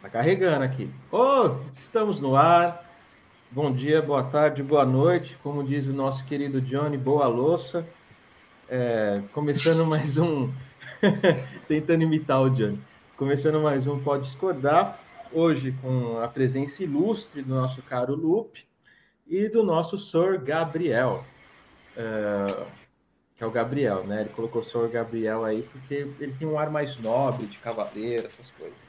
Tá carregando aqui. Oh, estamos no ar. Bom dia, boa tarde, boa noite. Como diz o nosso querido Johnny, boa louça. É, começando mais um. Tentando imitar o Johnny. Começando mais um Pode Discordar. Hoje com a presença ilustre do nosso caro Lupe e do nosso Sr. Gabriel. É, que é o Gabriel, né? Ele colocou o Sr. Gabriel aí porque ele tem um ar mais nobre, de cavaleiro, essas coisas.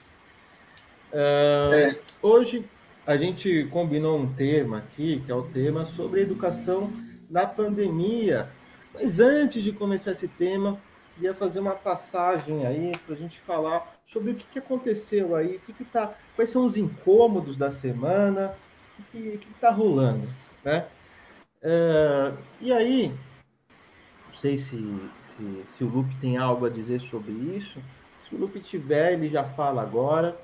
Uh, é. Hoje a gente combinou um tema aqui, que é o tema sobre educação na pandemia. Mas antes de começar esse tema, queria fazer uma passagem aí para a gente falar sobre o que, que aconteceu aí, o que, que tá, quais são os incômodos da semana, o que está rolando, né? Uh, e aí, não sei se, se, se o Lupe tem algo a dizer sobre isso. Se o Lupe tiver, ele já fala agora.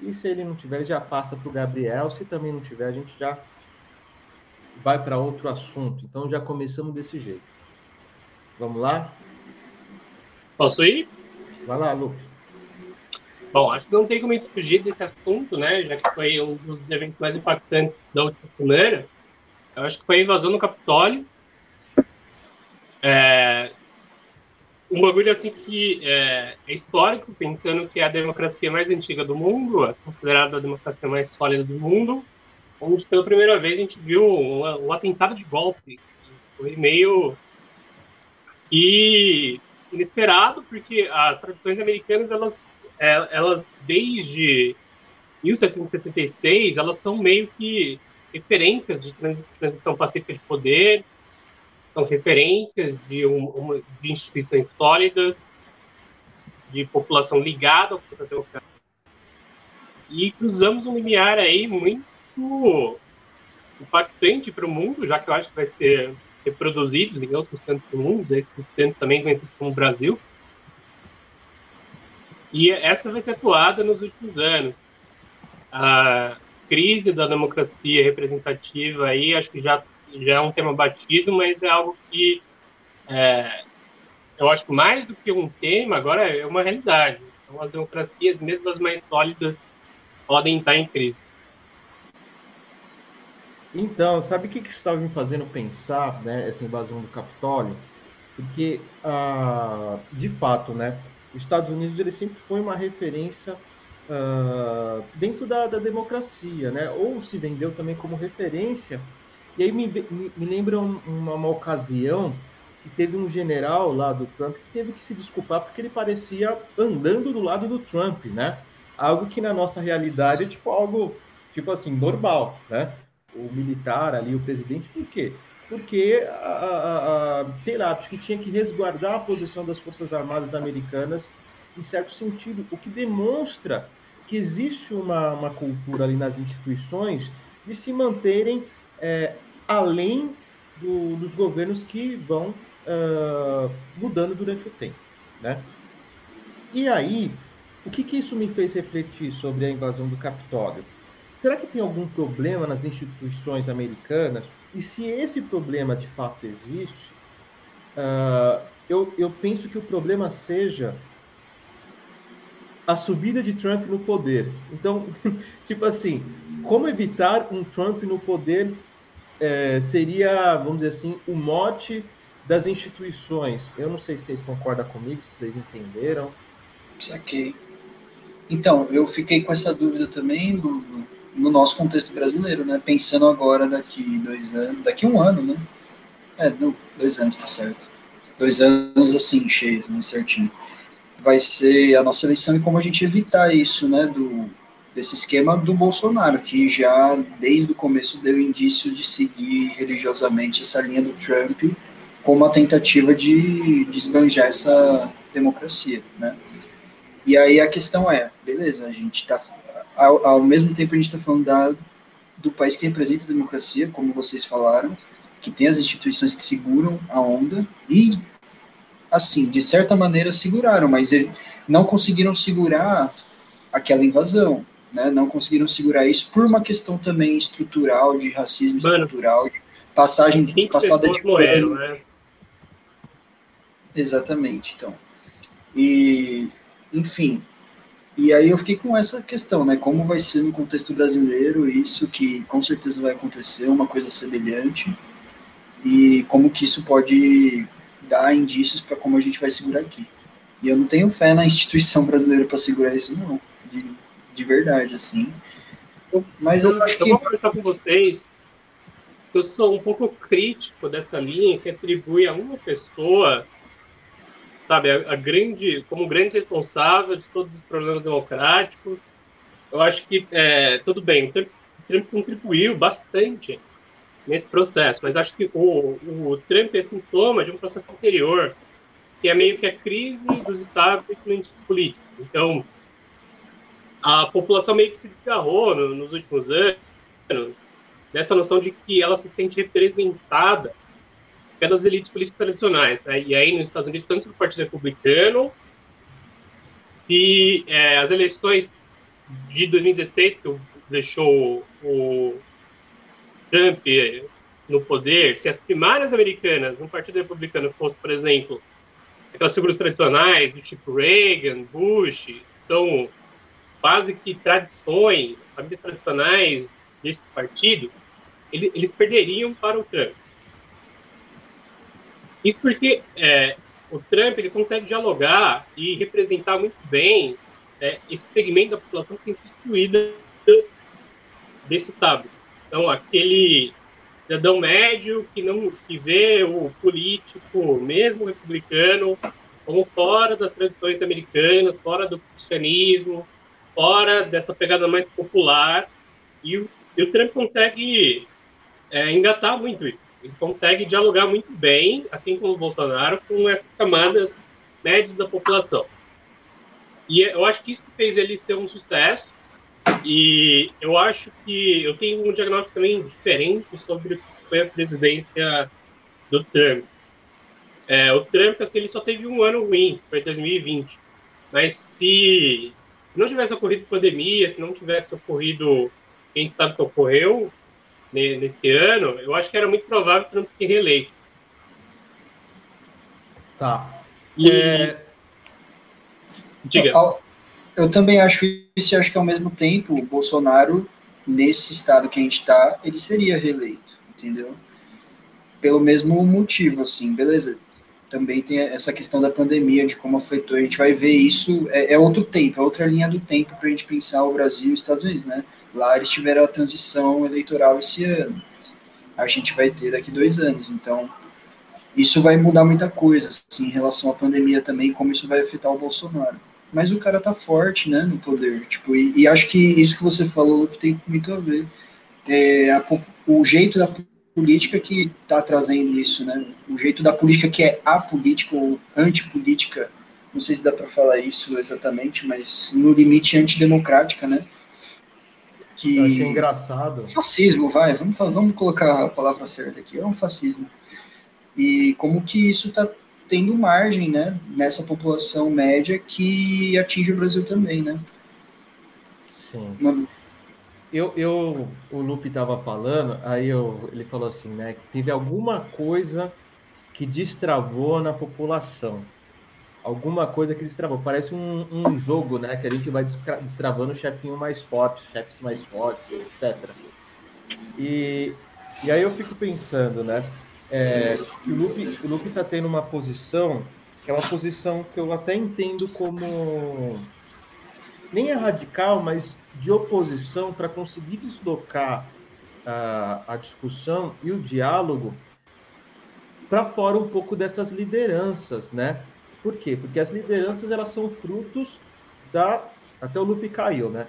E se ele não tiver, já passa para o Gabriel. Se também não tiver, a gente já vai para outro assunto. Então já começamos desse jeito. Vamos lá? Posso ir? Vai lá, Lucas. Bom, acho que não tem como fugir desse assunto, né? Já que foi um dos eventos mais impactantes da última semana. Eu acho que foi a invasão no Capitólio. É, um bagulho assim que é, é, histórico, pensando que é a democracia mais antiga do mundo, é considerada a democracia mais sólida do mundo, onde pela primeira vez a gente viu um, um atentado de golpe. Foi meio e inesperado, porque as tradições americanas, elas, é, elas desde 1776, elas são meio que referências de transição pacífica de poder, são referências de, um, de instituições sólidas, de população ligada ao processo. E cruzamos um limiar aí muito impactante para o mundo, já que eu acho que vai ser reproduzido em outros cantos do mundo, cantos também conhecidos como Brasil. E essa vai ser atuada nos últimos anos. A crise da democracia representativa aí, acho que já já é um tema batido, mas é algo que é, eu acho que mais do que um tema, agora é uma realidade. Então, as democracias, mesmo as mais sólidas, podem estar em crise. Então, sabe o que, que estava me fazendo pensar, né, essa invasão do Capitólio? Porque, ah, de fato, né, os Estados Unidos ele sempre foi uma referência ah, dentro da, da democracia, né, ou se vendeu também como referência e aí me, me, me lembra uma, uma, ocasião que teve um general lá do Trump que teve que se desculpar porque ele parecia andando do lado do Trump, né? Algo que na nossa realidade é tipo algo, tipo assim, normal, né? O militar ali, o presidente, por quê? Porque, a, a, a, sei lá, acho que tinha que resguardar a posição das Forças Armadas Americanas em certo sentido, o que demonstra que existe uma, uma cultura ali nas instituições de se manterem é, além do, dos governos que vão uh, mudando durante o tempo, né? E aí, o que, que isso me fez refletir sobre a invasão do Capitólio? Será que tem algum problema nas instituições americanas? E se esse problema de fato existe, uh, eu, eu penso que o problema seja a subida de Trump no poder. Então, tipo assim, como evitar um Trump no poder é, seria, vamos dizer assim, o mote das instituições. Eu não sei se vocês concordam comigo, se vocês entenderam. Saquei. Então, eu fiquei com essa dúvida também no, no nosso contexto brasileiro, né? Pensando agora daqui dois anos, daqui um ano, né? É, dois anos, tá certo. Dois anos assim, cheios, né? Certinho. Vai ser a nossa eleição e como a gente evitar isso, né? Do, desse esquema do Bolsonaro, que já desde o começo deu indício de seguir religiosamente essa linha do Trump como uma tentativa de, de esbanjar essa democracia, né? E aí a questão é, beleza, a gente está ao, ao, mesmo tempo a gente está falando da, do país que representa a democracia, como vocês falaram, que tem as instituições que seguram a onda e assim, de certa maneira seguraram, mas ele, não conseguiram segurar aquela invasão, né, não conseguiram segurar isso por uma questão também estrutural, de racismo Mano, estrutural, de passagem passada de morreram, né? Exatamente, então. E, enfim, E aí eu fiquei com essa questão, né? Como vai ser no contexto brasileiro isso, que com certeza vai acontecer, uma coisa semelhante, e como que isso pode dar indícios para como a gente vai segurar aqui. E eu não tenho fé na instituição brasileira para segurar isso, não, de, de verdade, assim. Mas eu acho que. Eu vou conversar com vocês eu sou um pouco crítico dessa linha que atribui a uma pessoa sabe, a, a, grande, como grande responsável de todos os problemas democráticos. Eu acho que, é, tudo bem, o Trump, o Trump contribuiu bastante nesse processo, mas acho que o, o Trump é sintoma de um processo anterior, que é meio que a crise dos establishments políticos. Então, a população meio que se desgarrou no, nos últimos anos dessa noção de que ela se sente representada pelas elites políticas tradicionais. Né? E aí, nos Estados Unidos, tanto no Partido Republicano, se é, as eleições de 2016, que deixou o Trump no poder, se as primárias americanas no Partido Republicano fossem, por exemplo, aquelas figuras tradicionais do tipo Reagan, Bush, são quase que tradições, famílias tradicionais desses partidos, eles perderiam para o Trump. Isso porque é, o Trump ele consegue dialogar e representar muito bem é, esse segmento da população que tem excluída desse Estado. Então, aquele cidadão médio que não que vê o político, mesmo republicano, como fora das tradições americanas, fora do cristianismo, fora dessa pegada mais popular, e o, e o Trump consegue é, engatar muito isso. Ele consegue dialogar muito bem, assim como o Bolsonaro, com essas camadas médias da população. E eu acho que isso fez ele ser um sucesso. E eu acho que eu tenho um diagnóstico também diferente sobre o que foi a presidência do Trump. É, o Trump, assim, ele só teve um ano ruim, foi 2020. Mas se não tivesse ocorrido pandemia, se não tivesse ocorrido quem sabe que ocorreu, nesse ano, eu acho que era muito provável que Trump se reeleito. Tá. E... É... Diga. Eu, eu também acho isso e acho que ao mesmo tempo o Bolsonaro, nesse estado que a gente está, ele seria reeleito, entendeu? Pelo mesmo motivo, assim, beleza. Também tem essa questão da pandemia, de como afetou. A gente vai ver isso, é, é outro tempo, é outra linha do tempo para a gente pensar o Brasil e os Estados Unidos, né? Lá eles tiveram a transição eleitoral esse ano. A gente vai ter daqui dois anos. Então, isso vai mudar muita coisa, assim, em relação à pandemia também, como isso vai afetar o Bolsonaro. Mas o cara tá forte, né, no poder. Tipo, e, e acho que isso que você falou tem muito a ver. É, a, o jeito da política que tá trazendo isso, né? O jeito da política que é apolítica ou antipolítica, não sei se dá para falar isso exatamente, mas no limite antidemocrática, né? que... Eu achei engraçado. Fascismo, vai, vamos, vamos colocar a palavra certa aqui, é um fascismo. E como que isso está tendo margem, né, nessa população média que atinge o Brasil também, né? Sim. Uma... Eu, eu, o Lupe estava falando, aí eu, ele falou assim, né, que teve alguma coisa que destravou na população alguma coisa que destravou. Parece um, um jogo, né? Que a gente vai destravando o chefinho mais forte, chefes mais fortes, etc. E, e aí eu fico pensando, né? É, o Lupe, o Lupe tá tendo uma posição que é uma posição que eu até entendo como nem é radical, mas de oposição para conseguir deslocar a, a discussão e o diálogo para fora um pouco dessas lideranças, né? Por quê? Porque as lideranças elas são frutos da. Até o Lupe caiu, né?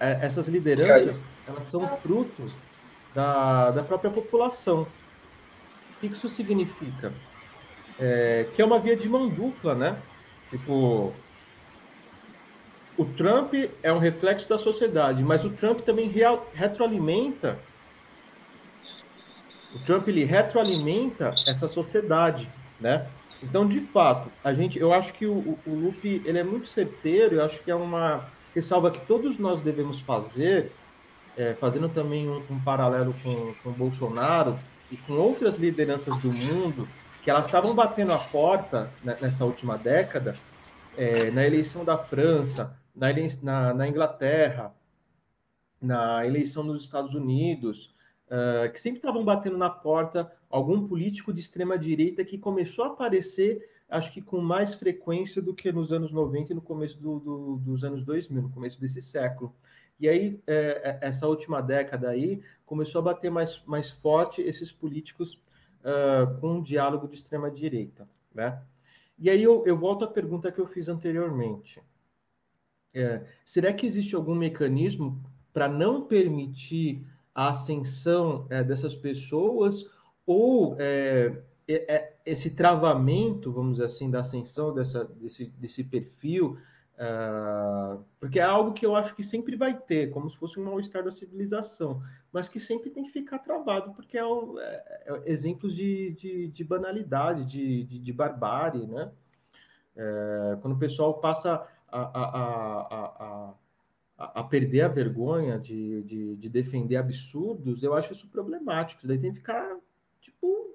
É, essas lideranças elas são frutos da, da própria população. O que isso significa? É, que é uma via de mão dupla, né? Tipo, o Trump é um reflexo da sociedade, mas o Trump também real, retroalimenta. O Trump ele retroalimenta essa sociedade, né? Então, de fato, a gente, eu acho que o, o Lupe ele é muito certeiro, eu acho que é uma ressalva que todos nós devemos fazer, é, fazendo também um, um paralelo com, com o Bolsonaro e com outras lideranças do mundo, que elas estavam batendo a porta né, nessa última década, é, na eleição da França, na, na, na Inglaterra, na eleição nos Estados Unidos, uh, que sempre estavam batendo na porta algum político de extrema direita que começou a aparecer, acho que com mais frequência do que nos anos 90 e no começo do, do, dos anos 2000, no começo desse século. E aí, é, é, essa última década aí, começou a bater mais, mais forte esses políticos uh, com um diálogo de extrema direita, né? E aí eu, eu volto à pergunta que eu fiz anteriormente. É, será que existe algum mecanismo para não permitir a ascensão é, dessas pessoas ou é, é, é, esse travamento, vamos dizer assim, da ascensão dessa, desse, desse perfil, uh, porque é algo que eu acho que sempre vai ter, como se fosse um mal-estar da civilização, mas que sempre tem que ficar travado, porque é, é exemplos de, de, de, banalidade, de, de, de barbárie, né? quando o pessoal passa a, a, a, a, perder a vergonha de, de, de, defender absurdos, eu acho isso problemático. daí tem que ficar, tipo,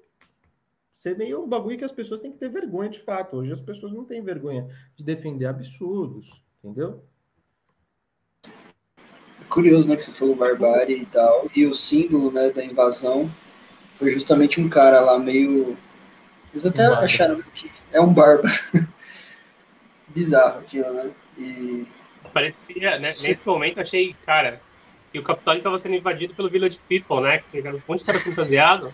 ser meio um bagulho que as pessoas têm que ter vergonha de fato. Hoje as pessoas não têm vergonha de defender absurdos, entendeu? Curioso, né, que você falou barbárie e tal, e o símbolo, né, da invasão foi justamente um cara lá meio... Eles até um acharam que é um bárbaro. Bizarro aquilo, né? E Parecia, né, nesse momento, achei, cara, que o Capitólio estava sendo invadido pelo Village People, né? Que era um monte de cara fantasiado.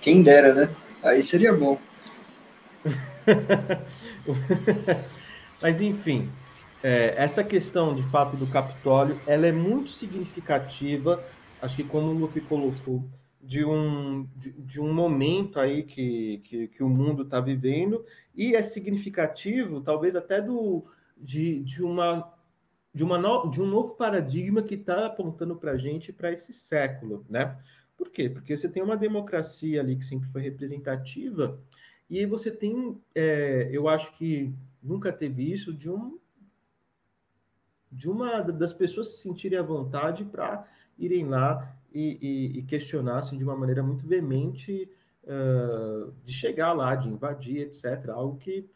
Quem dera, né? Aí seria bom. Mas, enfim, é, essa questão, de fato, do Capitólio, ela é muito significativa, acho que como o Lupe colocou, de um, de, de um momento aí que, que, que o mundo está vivendo, e é significativo, talvez até do, de, de, uma, de, uma no, de um novo paradigma que está apontando para a gente para esse século, né? Por quê? Porque você tem uma democracia ali que sempre foi representativa e você tem, é, eu acho que nunca teve isso, de um de uma das pessoas se sentirem à vontade para irem lá e, e, e, questionar assim, de uma maneira muito veemente uh, de chegar lá, de invadir, etc. Algo que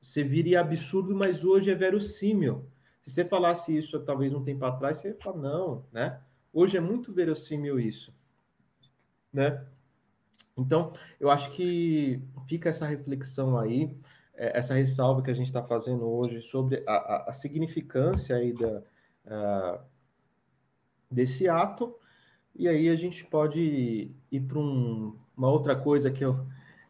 você viria absurdo, mas hoje é verossímil. Se você falasse isso talvez um tempo atrás, você ia falar, não, né? Hoje é muito verossímil isso, né? Então, eu acho que fica essa reflexão aí, é, essa ressalva que a gente está fazendo hoje sobre a, a, a significância aí da, desse ato, e aí a gente pode ir para um, uma outra coisa que eu,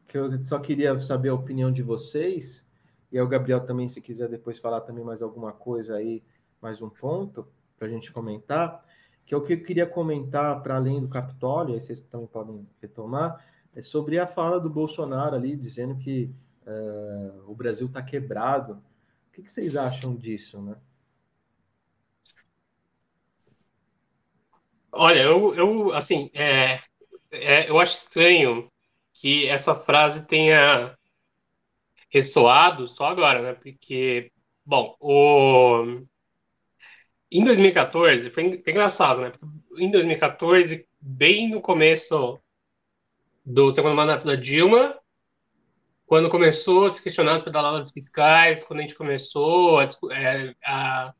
que eu só queria saber a opinião de vocês, e aí o Gabriel também, se quiser depois falar também mais alguma coisa aí, mais um ponto para a gente comentar, que é o que eu queria comentar para além do Capitólio, aí vocês também podem retomar, é sobre a fala do Bolsonaro ali, dizendo que uh, o Brasil está quebrado. O que, que, vocês acham disso, né? Olha, eu, eu assim, é, é, eu acho estranho que essa frase tenha ressoado só agora, né? Porque, bom, o... em 2014, foi, engraçado, né? Em 2014, bem no começo do segundo mandato da Dilma, quando começou a se questionar as pedaladas fiscais, quando a gente começou a, é, a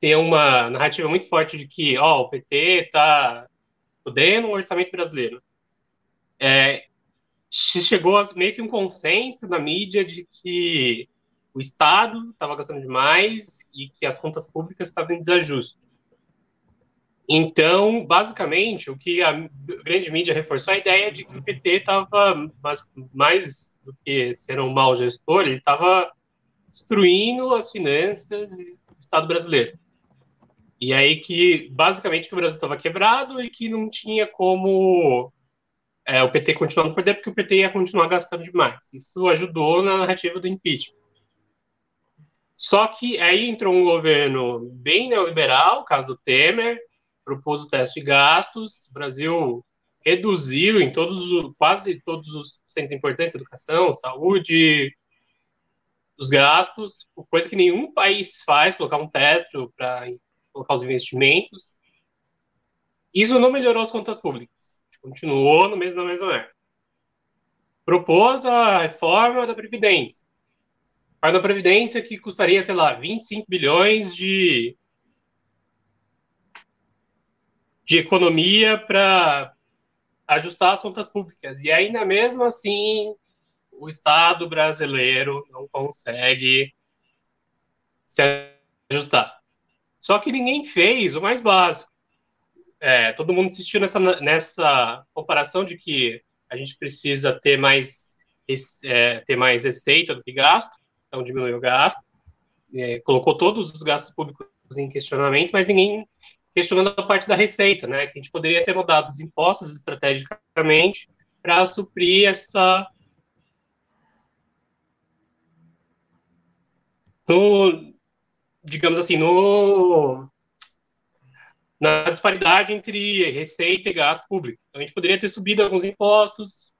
ter uma narrativa muito forte de que, ó, o PT está fudendo o orçamento brasileiro. É, chegou a meio que um consenso na mídia de que o Estado estava gastando demais e que as contas públicas estavam em desajuste. Então, basicamente, o que a grande mídia reforçou é a ideia de que o PT estava, mais, mais do que ser um mau gestor, ele estava destruindo as finanças do Estado brasileiro. E aí que, basicamente, que o Brasil estava quebrado e que não tinha como é, o PT continuar no poder porque o PT ia continuar gastando demais. Isso ajudou na narrativa do impeachment. Só que aí entrou um governo bem neoliberal, caso do Temer, propôs o teste de gastos, o Brasil reduziu em todos, quase todos os centros importantes, educação, saúde, os gastos, coisa que nenhum país faz, colocar um teto para colocar os investimentos. Isso não melhorou as contas públicas continuou no mesmo, na mesma época. Propôs a reforma da Previdência. Faz uma previdência que custaria, sei lá, 25 bilhões de, de economia para ajustar as contas públicas. E ainda mesmo assim, o Estado brasileiro não consegue se ajustar. Só que ninguém fez o mais básico. É, todo mundo insistiu nessa, nessa comparação de que a gente precisa ter mais, é, ter mais receita do que gasto, então diminuiu o gasto, é, colocou todos os gastos públicos em questionamento, mas ninguém questionando a parte da receita, né? Que a gente poderia ter mudado os impostos estrategicamente para suprir essa no, digamos assim, no na disparidade entre receita e gasto público. Então, a gente poderia ter subido alguns impostos,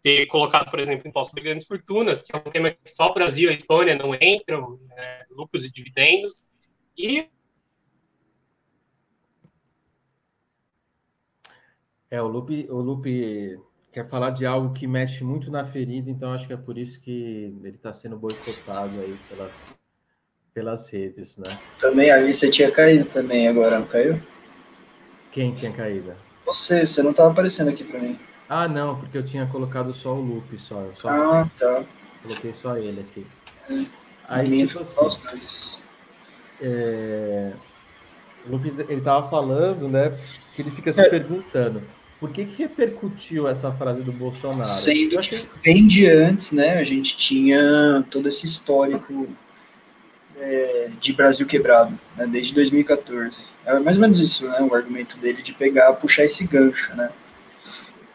ter colocado, por exemplo, imposto sobre grandes fortunas, que é um tema que só o Brasil e a Estônia não entram, né, lucros e dividendos, e É, o Lupe, o Lupe quer falar de algo que mexe muito na ferida, então acho que é por isso que ele está sendo boicotado aí pelas, pelas redes, né? Também ali você tinha caído também agora, não caiu? Quem tinha caído? Você, você não estava aparecendo aqui para mim. Ah, não, porque eu tinha colocado só o Lupe, só. só ah, tá. Coloquei só ele aqui. É. Aí, tipo assim, é, o Lupe, ele tava falando, né, que ele fica se é. perguntando por que, que repercutiu essa frase do Bolsonaro? Sendo que bem de antes, né, a gente tinha todo esse histórico é, de Brasil quebrado, né, desde 2014. É mais ou menos isso, né, o argumento dele de pegar, puxar esse gancho, né,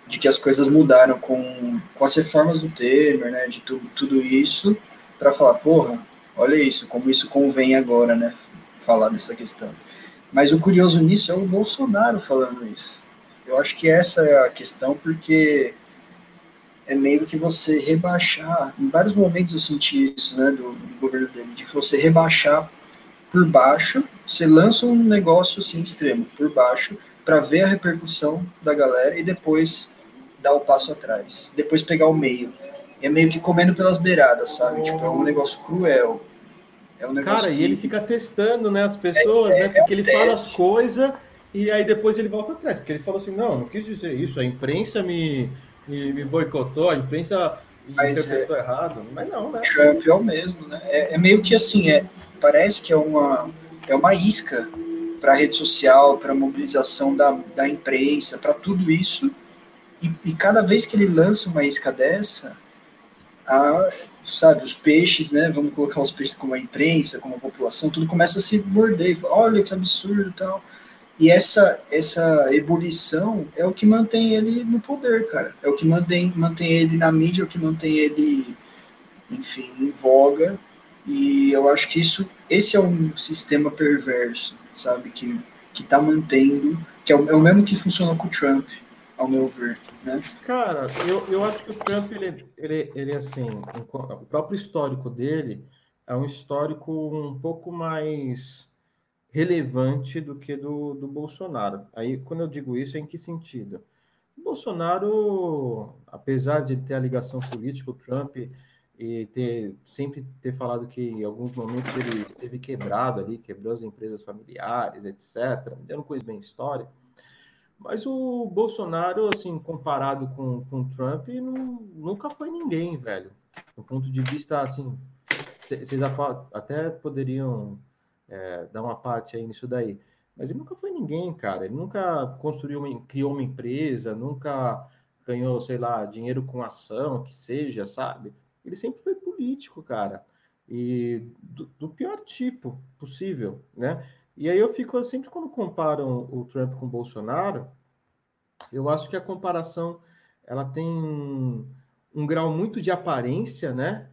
de que as coisas mudaram com, com as reformas do Temer, né, de tudo, tudo isso, para falar, porra, olha isso, como isso convém agora, né, falar dessa questão. Mas o curioso nisso é o Bolsonaro falando isso. Eu acho que essa é a questão, porque é meio que você rebaixar. Em vários momentos eu senti isso, né, do, do governo dele, de você rebaixar por baixo, você lança um negócio assim extremo, por baixo, para ver a repercussão da galera e depois dar o passo atrás. Depois pegar o meio. É meio que comendo pelas beiradas, sabe? Tipo, é um negócio cruel. É um negócio Cara, que... e ele fica testando, né, as pessoas, é, né? Porque é ele fala as coisas e aí depois ele volta atrás, porque ele falou assim, não, não quis dizer isso, a imprensa me, me, me boicotou, a imprensa mas interpretou é, errado, mas não, né? Trump é o mesmo, né? É, é, meio que assim, é, parece que é uma, é uma isca para a rede social, para a mobilização da, da imprensa, para tudo isso, e, e, cada vez que ele lança uma isca dessa, a, sabe, os peixes, né, vamos colocar os peixes como a imprensa, como a população, tudo começa a se morder, olha que absurdo e tal, e essa, essa ebulição é o que mantém ele no poder, cara. É o que mantém, mantém ele na mídia, é o que mantém ele, enfim, em voga. E eu acho que isso, esse é um sistema perverso, sabe? Que, que tá mantendo, que é o, é o mesmo que funcionou com o Trump, ao meu ver, né? Cara, eu, eu acho que o Trump, ele, ele, ele assim, o próprio histórico dele é um histórico um pouco mais relevante do que do, do Bolsonaro. Aí, quando eu digo isso, é em que sentido? O Bolsonaro, apesar de ter a ligação política, o Trump e ter sempre ter falado que em alguns momentos ele esteve quebrado ali, quebrou as empresas familiares, etc. Eu não conheço bem história. Mas o Bolsonaro, assim, comparado com, com o Trump, não, nunca foi ninguém, velho. Do ponto de vista, assim, vocês até poderiam é, dar uma parte aí nisso daí. Mas ele nunca foi ninguém, cara. Ele nunca construiu, uma, criou uma empresa, nunca ganhou, sei lá, dinheiro com ação, que seja, sabe? Ele sempre foi político, cara. E do, do pior tipo possível, né? E aí eu fico sempre quando comparam o Trump com o Bolsonaro, eu acho que a comparação ela tem um, um grau muito de aparência, né?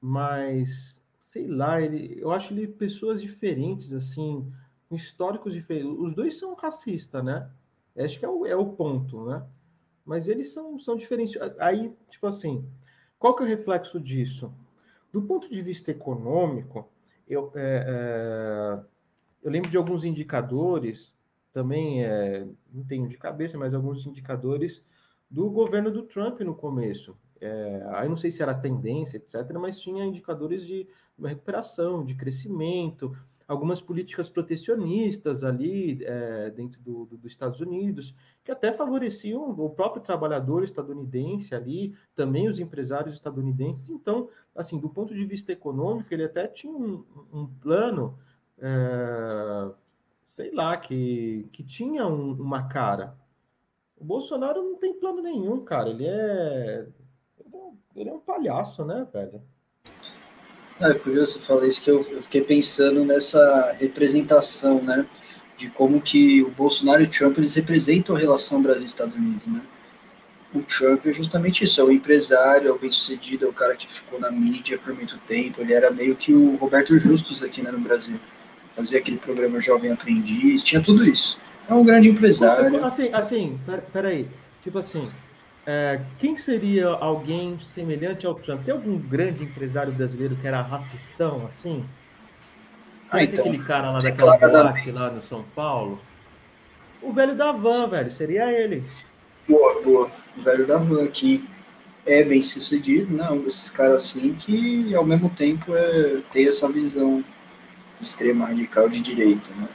Mas sei lá, ele, eu acho ele pessoas diferentes, assim, históricos diferentes. Os dois são racistas, né? Acho que é o, é o ponto, né? Mas eles são, são diferentes. Aí, tipo assim, qual que é o reflexo disso? Do ponto de vista econômico, eu, é, é, eu lembro de alguns indicadores, também é, não tenho de cabeça, mas alguns indicadores do governo do Trump no começo. É, aí não sei se era tendência, etc., mas tinha indicadores de recuperação, de crescimento, algumas políticas protecionistas ali é, dentro do, do, dos Estados Unidos, que até favoreciam o próprio trabalhador estadunidense ali, também os empresários estadunidenses. Então, assim, do ponto de vista econômico, ele até tinha um, um plano, é, sei lá, que, que tinha um, uma cara. O Bolsonaro não tem plano nenhum, cara. Ele é, ele é um palhaço, né, velho? é curioso você falar isso, que eu, eu, fiquei pensando nessa representação, né, de como que o Bolsonaro e o Trump, eles representam a relação Brasil-Estados Unidos, né. O Trump é justamente isso, é o empresário, é o bem-sucedido, é o cara que ficou na mídia por muito tempo, ele era meio que o Roberto Justus aqui né, no Brasil. Fazia aquele programa Jovem Aprendiz, tinha tudo isso. É um grande empresário. Assim, assim, peraí, tipo assim, é, quem seria alguém semelhante ao Trump? Tem algum grande empresário brasileiro que era racistão, assim? Ah, então, aquele cara lá daquela boate lá no São Paulo? O velho da van, velho, seria ele. Boa, boa. O velho da van, que é bem sucedido, né? Um desses caras assim que ao mesmo tempo é, tem essa visão extrema radical de direita, né?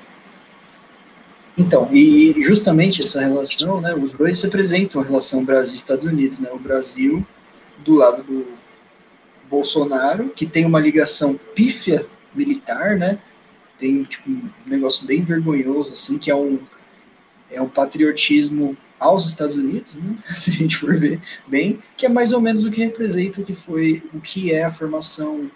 Então, e justamente essa relação, né, os dois representam a relação Brasil-Estados Unidos, né, o Brasil do lado do Bolsonaro, que tem uma ligação pífia militar, né, tem tipo, um negócio bem vergonhoso, assim, que é um, é um patriotismo aos Estados Unidos, né, se a gente for ver bem, que é mais ou menos o que representa o que foi, o que é a formação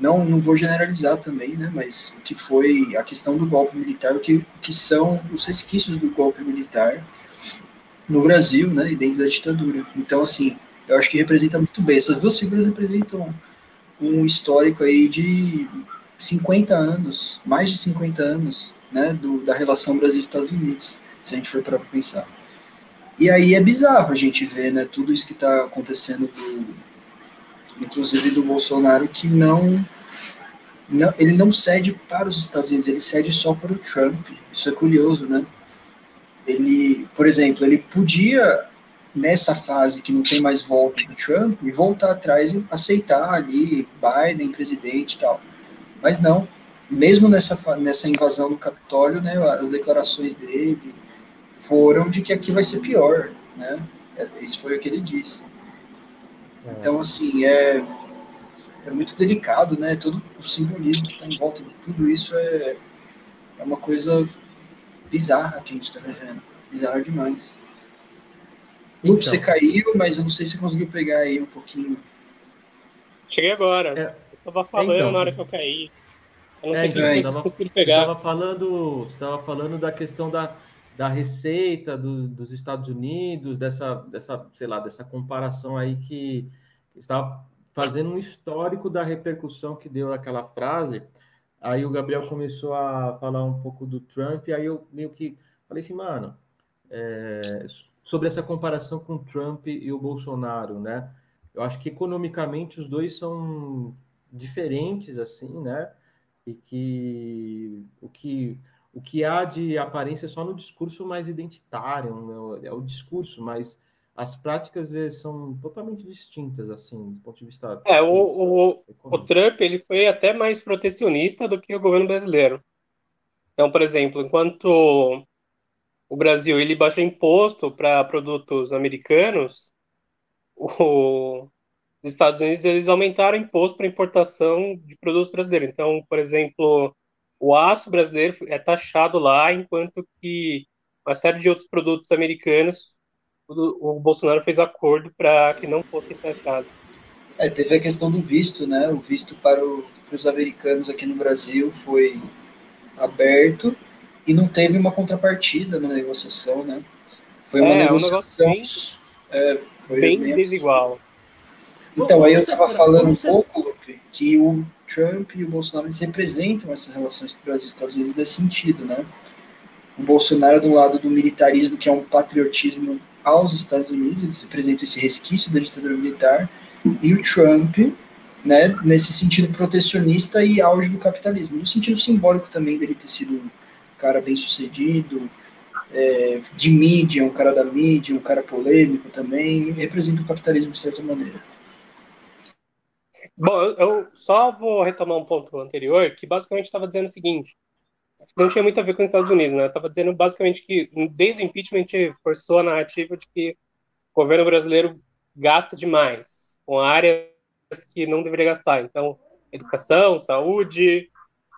não, não vou generalizar também, né, mas o que foi a questão do golpe militar, o que, que são os resquícios do golpe militar no Brasil, né, e dentro da ditadura. Então, assim, eu acho que representa muito bem. Essas duas figuras representam um histórico aí de 50 anos, mais de 50 anos, né, do, da relação Brasil-Estados Unidos, se a gente for para pensar. E aí é bizarro a gente ver, né, tudo isso que está acontecendo do, inclusive do Bolsonaro, que não, não, ele não cede para os Estados Unidos, ele cede só para o Trump. Isso é curioso, né? Ele, por exemplo, ele podia nessa fase que não tem mais volta do Trump e voltar atrás e aceitar ali Biden presidente e tal. Mas não, mesmo nessa nessa invasão do Capitólio, né, as declarações dele foram de que aqui vai ser pior, né? Isso foi o que ele disse. É. Então, assim, é, é muito delicado, né? Todo o simbolismo que está em volta de tudo isso é, é uma coisa bizarra que a gente está vivendo. Bizarra demais. Então, você caiu, mas eu não sei se você conseguiu pegar aí um pouquinho. Cheguei agora. É, eu tava falando então, na hora que eu caí. Eu não é, sei então, se pegar. Você tava falando, você tava falando da questão da, da receita do, dos Estados Unidos, dessa, dessa, sei lá, dessa comparação aí que estava fazendo um histórico da repercussão que deu aquela frase. Aí o Gabriel começou a falar um pouco do Trump, e aí eu meio que falei assim, mano, é, sobre essa comparação com o Trump e o Bolsonaro, né? Eu acho que economicamente os dois são diferentes, assim, né? E que o que o que há de aparência é só no discurso mais identitário, né? é o discurso, mas as práticas eh, são totalmente distintas, assim, do ponto de vista. É, o, o, o, Trump ele foi até mais protecionista do que o governo brasileiro. Então, por exemplo, enquanto o Brasil ele baixou imposto para produtos americanos, o, os Estados Unidos eles aumentaram imposto para importação de produtos brasileiros. Então, por exemplo, o aço brasileiro é taxado lá, enquanto que uma série de outros produtos americanos, o, o Bolsonaro fez acordo para que não fossem taxados. É, teve a questão do visto, né? O visto para, o, para os americanos aqui no Brasil foi aberto e não teve uma contrapartida na negociação, né? Foi uma é, negociação um bem, é, foi bem desigual. Então, aí eu estava falando um pouco, Lupe, que o Trump e o Bolsonaro eles representam essa relação entre Brasil e Estados Unidos nesse sentido, né? O Bolsonaro do lado do militarismo, que é um patriotismo aos Estados Unidos, eles representam esse resquício da ditadura militar, e o Trump, né, nesse sentido protecionista e auge do capitalismo, no sentido simbólico também dele ter sido um cara bem sucedido, é, de mídia, um cara da mídia, um cara polêmico também, representa o capitalismo de certa maneira. Bom, eu, só vou retomar um ponto anterior, que basicamente estava dizendo o seguinte, não tinha muito a ver com os Estados Unidos, né? Estava dizendo basicamente que desde o impeachment forçou a narrativa de que o governo brasileiro gasta demais com áreas que não deveria gastar. Então, educação, saúde,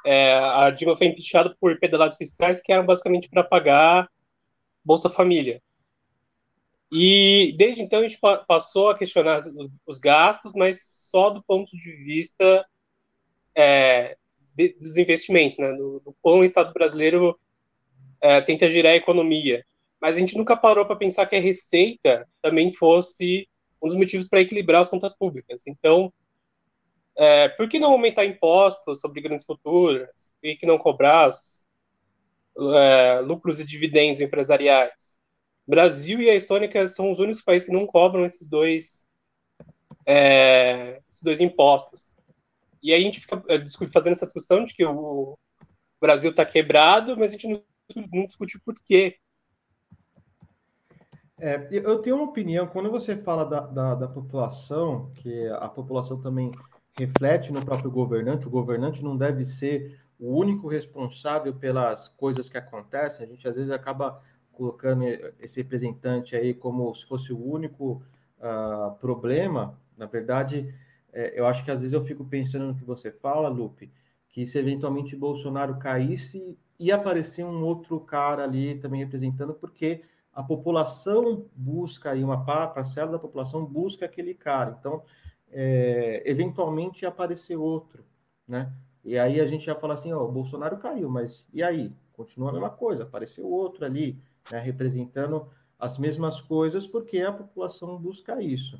é, a Dilma foi impeachada por pedalados fiscais que eram basicamente para pagar Bolsa Família. E desde então a gente passou a questionar os gastos, mas só do ponto de vista é, de, dos investimentos, né? Do, do quão o Estado brasileiro é, tenta girar a economia. Mas a gente nunca parou para pensar que a receita também fosse um dos motivos para equilibrar as contas públicas. Então, é, por que não aumentar impostos sobre grandes futuras? Por que não cobrar os, é, lucros e dividendos empresariais? Brasil e a Estônia são os únicos países que não cobram esses dois, é, esses dois impostos. E aí a gente fica é, fazendo essa discussão de que o Brasil está quebrado, mas a gente não, não discute por quê. É, eu tenho uma opinião, quando você fala da, da, da população, que a população também reflete no próprio governante, o governante não deve ser o único responsável pelas coisas que acontecem, a gente às vezes acaba colocando esse representante aí como se fosse o único uh, problema, na verdade, é, eu acho que às vezes eu fico pensando no que você fala, Lupe, que se eventualmente Bolsonaro caísse, ia aparecer um outro cara ali também representando, porque a população busca aí, uma parcela da população busca aquele cara. Então, é, eventualmente ia aparecer outro, né? E aí a gente já fala assim, ó, o Bolsonaro caiu, mas e aí? Continua a mesma coisa, apareceu outro ali, né, representando as mesmas coisas, porque a população busca isso.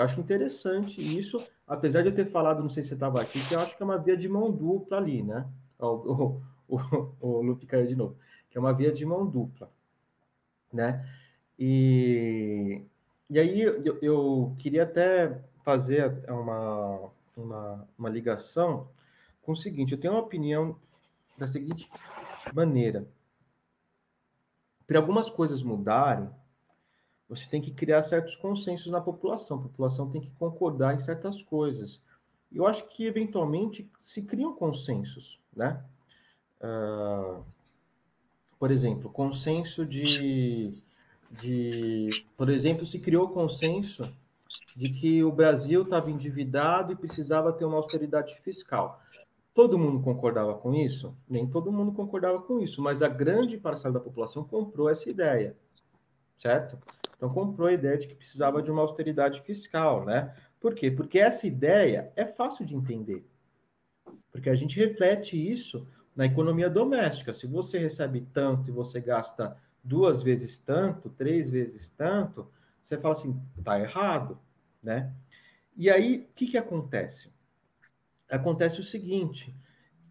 Eu acho interessante isso, apesar de eu ter falado, não sei se você estava aqui, que eu acho que é uma via de mão dupla ali, né? O, o, o, o Lupe caiu de novo, que é uma via de mão dupla, né? E, e aí eu, eu queria até fazer uma, uma, uma ligação com o seguinte: eu tenho uma opinião da seguinte maneira. Para algumas coisas mudarem, você tem que criar certos consensos na população. A população tem que concordar em certas coisas. Eu acho que, eventualmente, se criam consensos, né? Uh, por exemplo, consenso de, de... Por exemplo, se criou consenso de que o Brasil estava endividado e precisava ter uma austeridade fiscal. Todo mundo concordava com isso? Nem todo mundo concordava com isso, mas a grande parcela da população comprou essa ideia, certo? Então, comprou a ideia de que precisava de uma austeridade fiscal, né? Por quê? Porque essa ideia é fácil de entender. Porque a gente reflete isso na economia doméstica. Se você recebe tanto e você gasta duas vezes tanto, três vezes tanto, você fala assim, tá errado, né? E aí, o que, que acontece? Acontece o seguinte,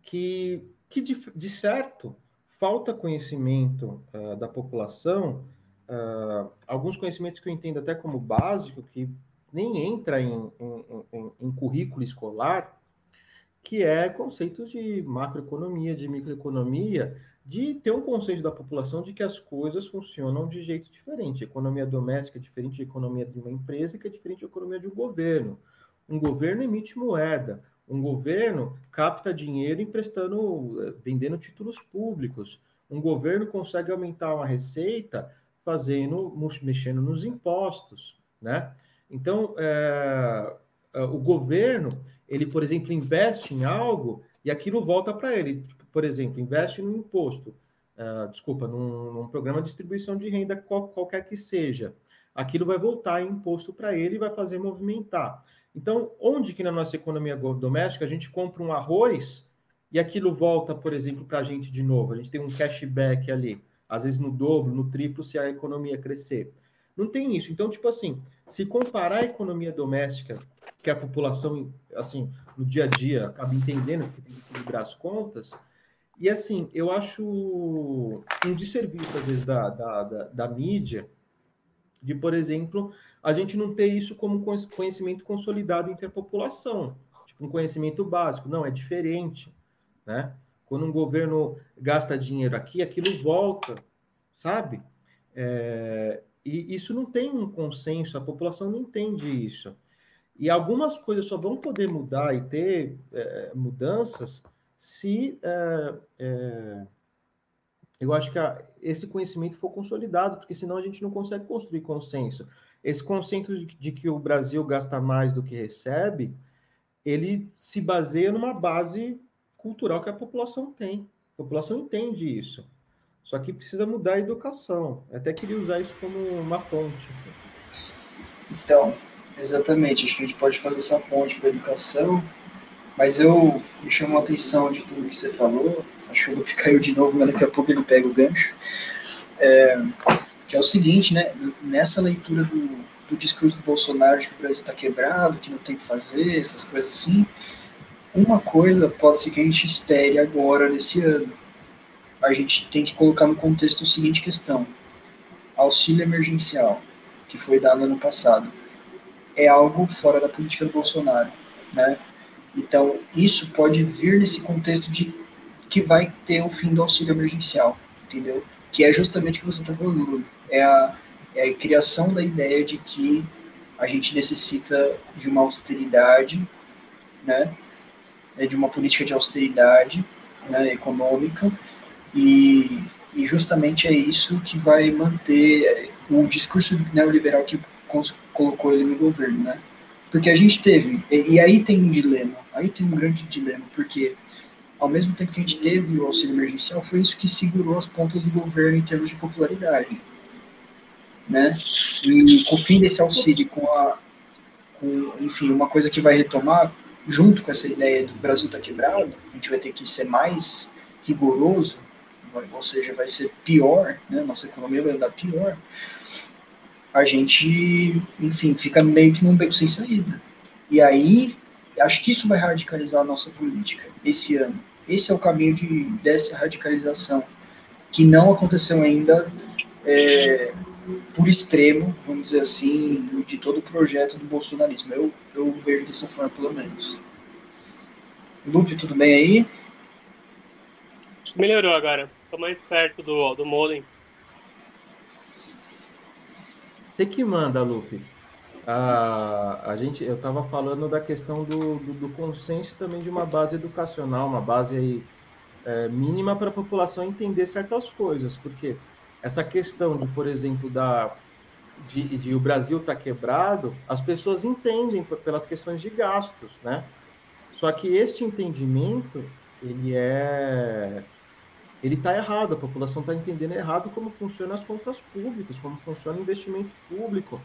que, que de, de certo falta conhecimento uh, da população uh, alguns conhecimentos que eu entendo até como básico, que nem entra em, em, em, em currículo escolar, que é conceitos de macroeconomia, de microeconomia, de ter um conceito da população de que as coisas funcionam de jeito diferente. Economia doméstica é diferente da economia de uma empresa, que é diferente da economia de um governo. Um governo emite moeda, um governo capta dinheiro emprestando, eh, vendendo títulos públicos. Um governo consegue aumentar uma receita fazendo, mexendo nos impostos, né? Então, é, é, o governo, ele, por exemplo, investe em algo e aquilo volta para ele. Tipo, por exemplo, investe no imposto, uh, desculpa, num, num, programa de distribuição de renda qual, qualquer que seja. Aquilo vai voltar em imposto para ele e vai fazer movimentar. Então, onde que na nossa economia doméstica a gente compra um arroz e aquilo volta, por exemplo, para a gente de novo? A gente tem um cashback ali às vezes no dobro, no triplo, se a economia crescer. Não tem isso. Então, tipo assim, se comparar a economia doméstica, que a população, assim, no dia a dia acaba entendendo que tem que equilibrar as contas, e assim, eu acho um desserviço, às vezes, da, da, da, da mídia, de, por exemplo, a gente não ter isso como conhecimento consolidado entre a população, tipo um conhecimento básico. Não, é diferente, né? Quando um governo gasta dinheiro aqui, aquilo volta, sabe? É, e isso não tem um consenso, a população não entende isso. E algumas coisas só vão poder mudar e ter é, mudanças se é, é, eu acho que a, esse conhecimento for consolidado, porque senão a gente não consegue construir consenso. Esse conceito de, de que o Brasil gasta mais do que recebe, ele se baseia numa base cultural que a população tem. A população entende isso. Só que precisa mudar a educação. Eu até queria usar isso como uma ponte. Então, exatamente. Acho que a gente pode fazer essa ponte para a educação. Mas eu me chamou a atenção de tudo que você falou. Acho que o caiu de novo, mas daqui a pouco ele pega o gancho. É, que é o seguinte, né? Nessa leitura do, do discurso do Bolsonaro de que o Brasil está quebrado, que não tem que fazer, essas coisas assim, uma coisa pode ser que a gente espere agora, nesse ano. A gente tem que colocar no contexto a seguinte questão: auxílio emergencial, que foi dado ano passado, é algo fora da política do Bolsonaro, né? Então, isso pode vir nesse contexto de que vai ter o fim do auxílio emergencial, entendeu? Que é justamente o que você está falando, é a, é a criação da ideia de que a gente necessita de uma austeridade, né? É de uma política de austeridade né, econômica, e, e justamente é isso que vai manter o discurso neoliberal que colocou ele no governo, né? Porque a gente teve, e, e aí tem um dilema, aí tem um grande dilema, porque ao mesmo tempo que a gente teve o auxílio emergencial, foi isso que segurou as pontas do governo em termos de popularidade. Né? E com o fim desse auxílio, com a, com, enfim, uma coisa que vai retomar, junto com essa ideia do Brasil está quebrado, a gente vai ter que ser mais rigoroso, vai, ou seja, vai ser pior, né? nossa economia vai andar pior, a gente, enfim, fica meio que num beco sem saída. E aí, acho que isso vai radicalizar a nossa política esse ano. Esse é o caminho de, dessa radicalização, que não aconteceu ainda é, por extremo, vamos dizer assim, de todo o projeto do bolsonarismo. Eu, eu vejo dessa forma, pelo menos. Lupe, tudo bem aí? Melhorou agora. Estou mais perto do, do modem. Você que manda, Lupe a, a gente, eu estava falando da questão do, do, do, consenso também de uma base educacional, uma base aí, é, mínima para a população entender certas coisas, porque essa questão de, por exemplo, da, de, de o Brasil estar tá quebrado, as pessoas entendem pelas questões de gastos, né? Só que este entendimento, ele é ele está errado, a população está entendendo errado como funcionam as contas públicas, como funciona o investimento público.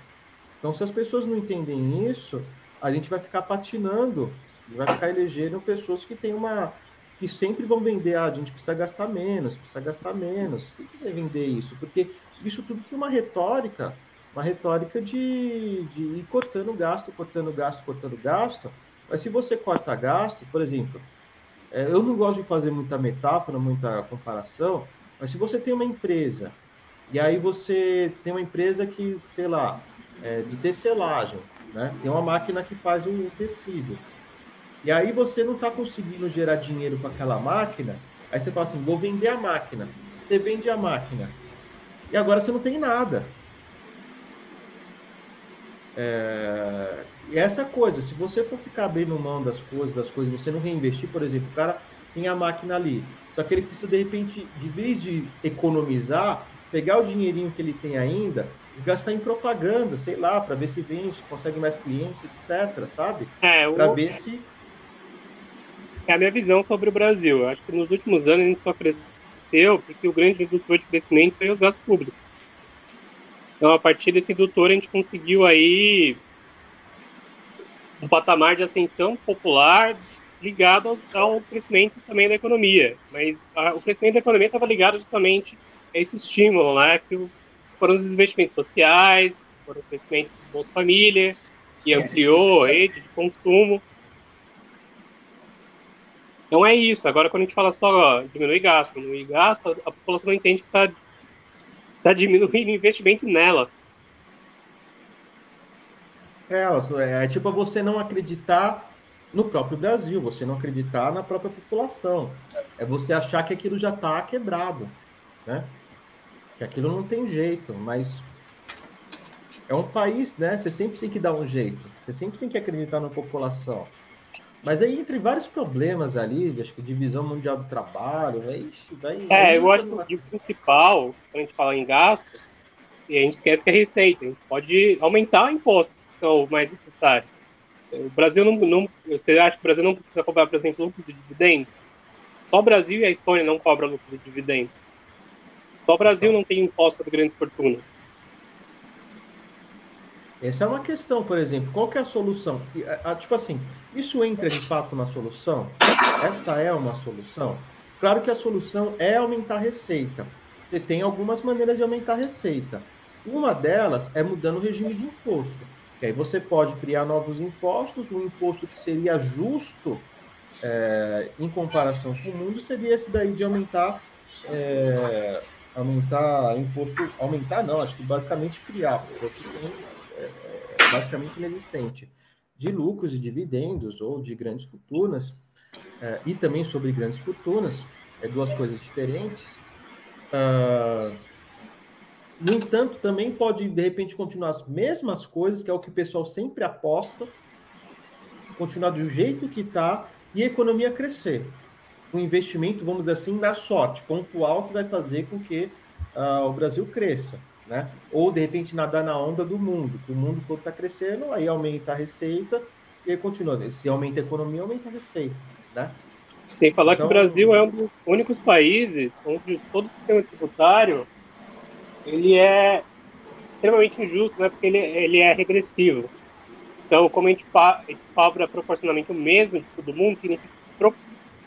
Então, se as pessoas não entendem isso, a gente vai ficar patinando vai ficar elegendo pessoas que têm uma. Que sempre vão vender, ah, a gente precisa gastar menos, precisa gastar menos. Tem que vender isso, porque isso tudo tem uma retórica, uma retórica de, de ir cortando gasto, cortando gasto, cortando gasto. Mas se você corta gasto, por exemplo, é, eu não gosto de fazer muita metáfora, muita comparação, mas se você tem uma empresa, e aí você tem uma empresa que, sei lá, é, de tecelagem, né? Tem uma máquina que faz o tecido. E aí você não está conseguindo gerar dinheiro com aquela máquina, aí você fala assim, vou vender a máquina. Você vende a máquina. E agora você não tem nada. É... E essa coisa, se você for ficar abrindo mão das coisas, das coisas, você não reinvestir, por exemplo, o cara tem a máquina ali, só que ele precisa, de repente, de vez de economizar, pegar o dinheirinho que ele tem ainda gastar em propaganda, sei lá, para ver se vende, consegue mais clientes, etc, sabe? É, para ver se é a minha visão sobre o Brasil. Eu acho que nos últimos anos a gente só cresceu porque o grande indutor de crescimento foi os gastos públicos. Então, a partir desse indutor, a gente conseguiu aí um patamar de ascensão popular ligado ao, crescimento também da economia. Mas a, o crescimento da economia estava ligado justamente a esse estímulo, né, que o foram os investimentos sociais, foram os investimentos do Bolsa Família, que é, ampliou a rede de consumo. Então é isso. Agora, quando a gente fala só diminuir gasto, diminuir gasto, a população não entende que está tá diminuindo o investimento nela. É, é, é tipo você não acreditar no próprio Brasil, você não acreditar na própria população. É você achar que aquilo já está quebrado, né? que aquilo não tem jeito, mas é um país, né? Você sempre tem que dar um jeito, você sempre tem que acreditar na população. Mas aí, entre vários problemas ali, acho que divisão mundial do trabalho, vai. vai é, eu acho que o principal, quando a gente fala em gasto, e a gente esquece que é receita. A gente pode aumentar o imposto, que é mais necessário. O Brasil não, não. Você acha que o Brasil não precisa cobrar, por exemplo, lucro de dividendo? Só o Brasil e a Estônia não cobram lucro de dividendo. Só o Brasil não tem imposto sobre grandes fortunas. Essa é uma questão, por exemplo, qual que é a solução? Tipo assim, isso entra de fato na solução? Esta é uma solução? Claro que a solução é aumentar a receita. Você tem algumas maneiras de aumentar a receita. Uma delas é mudando o regime de imposto. Que aí você pode criar novos impostos, um imposto que seria justo é, em comparação com o mundo seria esse daí de aumentar é, aumentar imposto, aumentar não, acho que basicamente criar, porque tem basicamente inexistente de lucros e dividendos ou de grandes fortunas é, e também sobre grandes fortunas, é duas coisas diferentes. Uh, no entanto, também pode, de repente, continuar as mesmas coisas, que é o que o pessoal sempre aposta, continuar do jeito que está e a economia crescer. Um investimento, vamos dizer assim, na sorte, pontual, que vai fazer com que uh, o Brasil cresça. Né? Ou, de repente, nadar na onda do mundo, que o mundo todo está crescendo, aí aumenta a receita e aí continua. Se aumenta a economia, aumenta a receita. Né? Sem falar então, que o então, Brasil é um dos únicos países onde todo o sistema tributário ele é extremamente injusto, né? porque ele, ele é regressivo. Então, como a gente, a gente cobra proporcionalmente o mesmo de todo mundo, significa que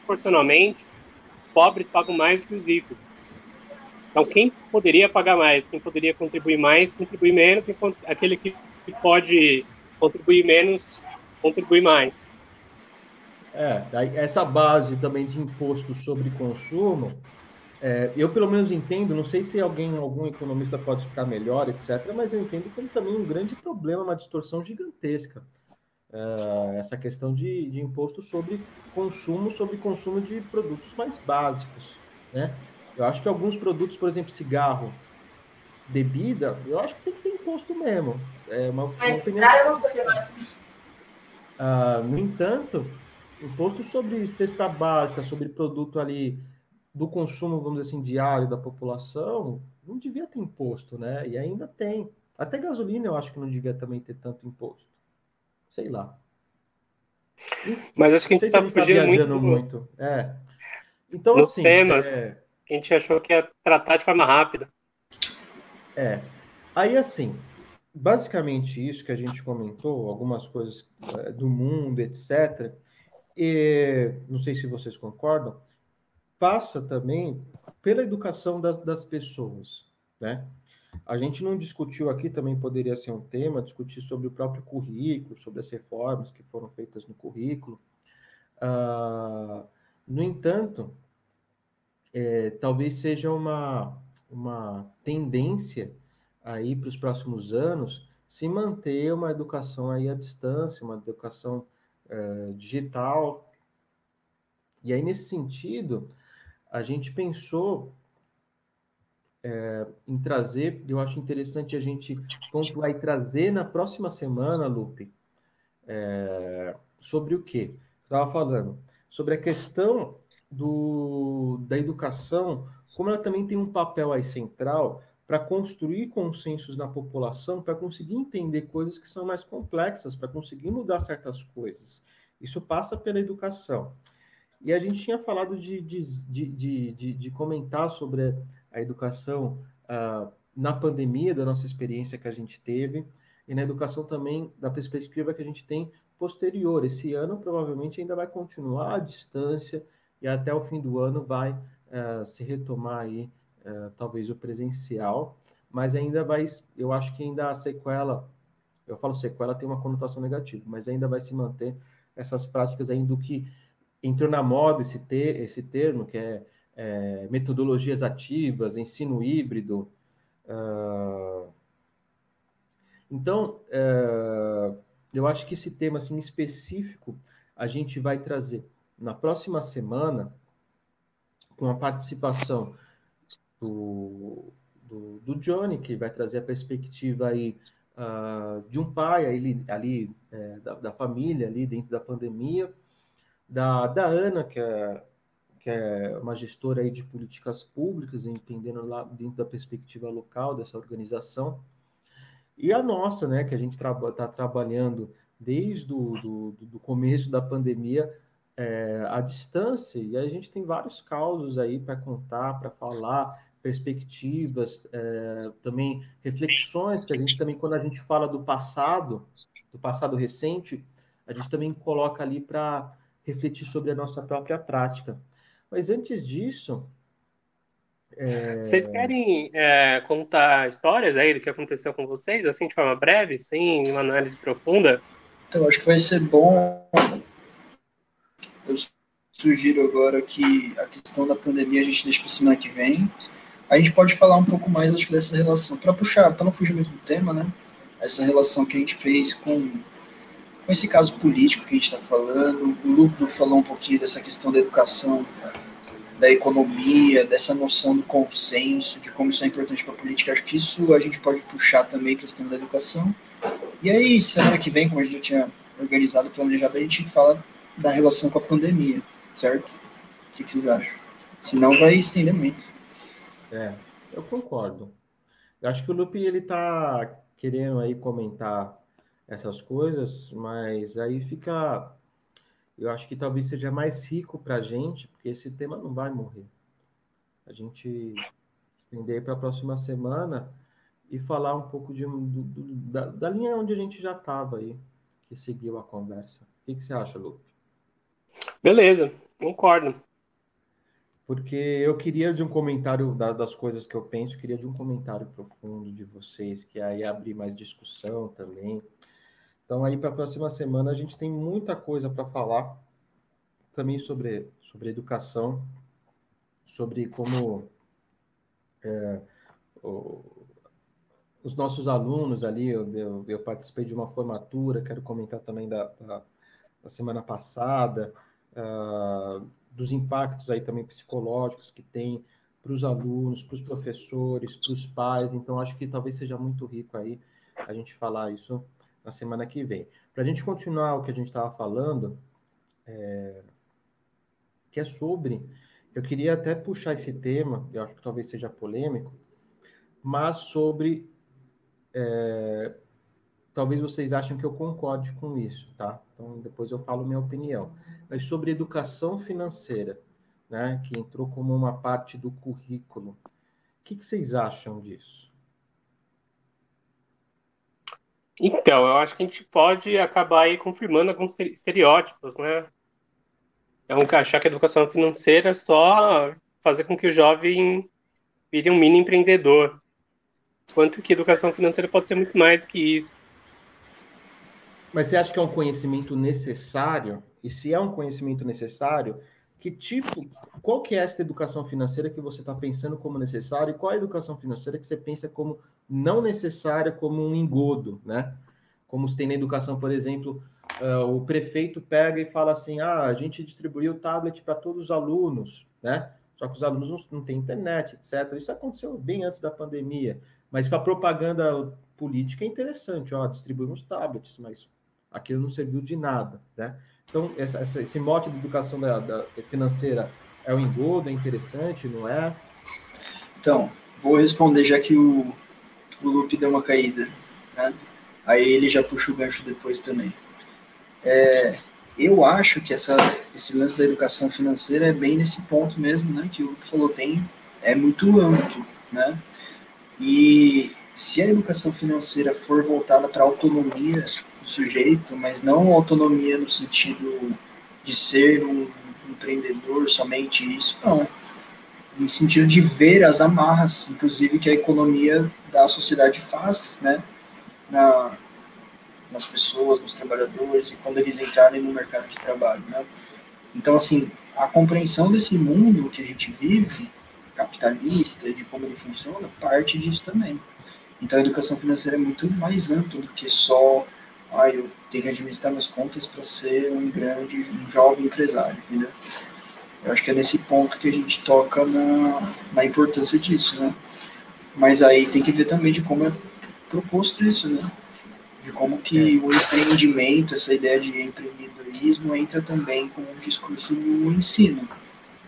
proporcionalmente pobres pagam mais que os ricos. Então, quem poderia pagar mais, quem poderia contribuir mais, contribui menos, enquanto aquele que pode contribuir menos, contribui mais. É, essa base também de imposto sobre consumo, é, eu pelo menos entendo, não sei se alguém, algum economista pode explicar melhor, etc., mas eu entendo como também um grande problema, uma distorção gigantesca. É, essa questão de, de imposto sobre consumo, sobre consumo de produtos mais básicos, né? Eu acho que alguns produtos, por exemplo, cigarro, bebida, eu acho que tem que ter imposto mesmo. É uma, uma opinião. Ah, no entanto, imposto sobre cesta básica, sobre produto ali do consumo, vamos dizer assim, diário da população, não devia ter imposto, né? E ainda tem. Até gasolina eu acho que não devia também ter tanto imposto. Sei lá. Mas acho que a gente está fugindo muito, muito. É. Então, Nos assim, temas é... que a gente achou que ia tratar de forma rápida. É. Aí, assim, basicamente isso que a gente comentou, algumas coisas é, do mundo, etc. E, não sei se vocês concordam, passa também pela educação das, das pessoas, né? A gente não discutiu aqui, também poderia ser um tema, discutir sobre o próprio currículo, sobre as reformas que foram feitas no currículo. Uh, no entanto, é, talvez seja uma, uma tendência aí para os próximos anos se manter uma educação aí à distância, uma educação é, digital. E aí, nesse sentido, a gente pensou é, em trazer, eu acho interessante a gente pontuar e trazer na próxima semana, Lupe, é, sobre o quê? Estava falando sobre a questão do, da educação, como ela também tem um papel aí central para construir consensos na população, para conseguir entender coisas que são mais complexas, para conseguir mudar certas coisas. Isso passa pela educação. E a gente tinha falado de, de, de, de, de comentar sobre a educação uh, na pandemia, da nossa experiência que a gente teve, e na educação também da perspectiva que a gente tem posterior. Esse ano provavelmente ainda vai continuar à distância e até o fim do ano vai uh, se retomar aí uh, talvez o presencial, mas ainda vai, eu acho que ainda a sequela, eu falo sequela tem uma conotação negativa, mas ainda vai se manter essas práticas ainda do que entrou na moda esse, ter, esse termo, que é, é, metodologias ativas, ensino híbrido. Uh, então, uh, eu acho que esse tema assim, específico a gente vai trazer na próxima semana, com a participação do, do, do, Johnny, que vai trazer a perspectiva aí uh, de um pai ali, ali é, da, da, família ali dentro da pandemia, da, da Ana, que é, que é uma gestora aí de políticas públicas, entendendo lá dentro da perspectiva local dessa organização, e a nossa, né, que a gente está tra trabalhando desde o do, do começo da pandemia é, à distância, e a gente tem vários causos aí para contar, para falar, perspectivas, é, também reflexões que a gente também, quando a gente fala do passado, do passado recente, a gente também coloca ali para refletir sobre a nossa própria prática. Mas antes disso. É... Vocês querem é, contar histórias aí do que aconteceu com vocês, assim, de forma breve, sem uma análise profunda? Então, acho que vai ser bom. Eu sugiro agora que a questão da pandemia a gente deixe para semana que vem. A gente pode falar um pouco mais, acho dessa relação, para puxar, para não fugir muito do tema, né? Essa relação que a gente fez com, com esse caso político que a gente está falando. O Lupo falou um pouquinho dessa questão da educação, da economia, dessa noção do consenso, de como isso é importante para a política. Acho que isso a gente pode puxar também a questão da educação. E aí, semana que vem, como a gente já tinha organizado, planejado, a gente fala da relação com a pandemia, certo? O que vocês acham? Senão vai estender muito. É, eu concordo. Eu acho que o Lupe ele tá querendo aí comentar essas coisas, mas aí fica. Eu acho que talvez seja mais rico para a gente, porque esse tema não vai morrer. A gente estender para a próxima semana e falar um pouco de, do, do, da, da, linha onde a gente já estava aí, que seguiu a conversa. O que, que você acha, Lupe? Beleza, concordo porque eu queria de um comentário das coisas que eu penso, queria de um comentário profundo de vocês, que aí abrir mais discussão também. Então aí para a próxima semana a gente tem muita coisa para falar também sobre sobre educação, sobre como é, o, os nossos alunos ali, eu, eu, eu, participei de uma formatura, quero comentar também da, da, da semana passada. Uh, dos impactos aí também psicológicos que tem para os alunos, para os professores, para os pais. Então, acho que talvez seja muito rico aí a gente falar isso na semana que vem. Para a gente continuar o que a gente estava falando, é, que é sobre. Eu queria até puxar esse tema, eu acho que talvez seja polêmico, mas sobre. É, talvez vocês achem que eu concorde com isso, tá? Então, depois eu falo minha opinião mas sobre educação financeira, né, que entrou como uma parte do currículo. O que, que vocês acham disso? Então, eu acho que a gente pode acabar aí confirmando alguns estereótipos, né? Então, achar que a educação financeira é só fazer com que o jovem vire um mini empreendedor. Quanto que educação financeira pode ser muito mais do que isso. Mas você acha que é um conhecimento necessário e se é um conhecimento necessário, que tipo, qual que é essa educação financeira que você está pensando como necessária e qual é a educação financeira que você pensa como não necessária, como um engodo, né? Como se tem na educação, por exemplo, uh, o prefeito pega e fala assim, ah, a gente distribuiu o tablet para todos os alunos, né? Só que os alunos não, não têm internet, etc. Isso aconteceu bem antes da pandemia. Mas para propaganda política é interessante, ó, distribuímos tablets, mas aquilo não serviu de nada, né? Então, essa, essa, esse mote de educação da, da, financeira é o engodo, é interessante, não é? Então, vou responder já que o, o Lupe deu uma caída. Né? Aí ele já puxa o gancho depois também. É, eu acho que essa, esse lance da educação financeira é bem nesse ponto mesmo, né? Que o Lupe falou, tem, é muito amplo, né? E se a educação financeira for voltada para autonomia sujeito, mas não autonomia no sentido de ser um empreendedor, somente isso, não. No sentido de ver as amarras, inclusive, que a economia da sociedade faz, né, na, nas pessoas, nos trabalhadores, e quando eles entrarem no mercado de trabalho, né. Então, assim, a compreensão desse mundo que a gente vive, capitalista, de como ele funciona, parte disso também. Então, a educação financeira é muito mais ampla do que só ah, eu tenho que administrar minhas contas para ser um grande, um jovem empresário, entendeu? Eu acho que é nesse ponto que a gente toca na, na importância disso, né? Mas aí tem que ver também de como é proposto isso, né? De como que é. o empreendimento, essa ideia de empreendedorismo entra também como um discurso no ensino.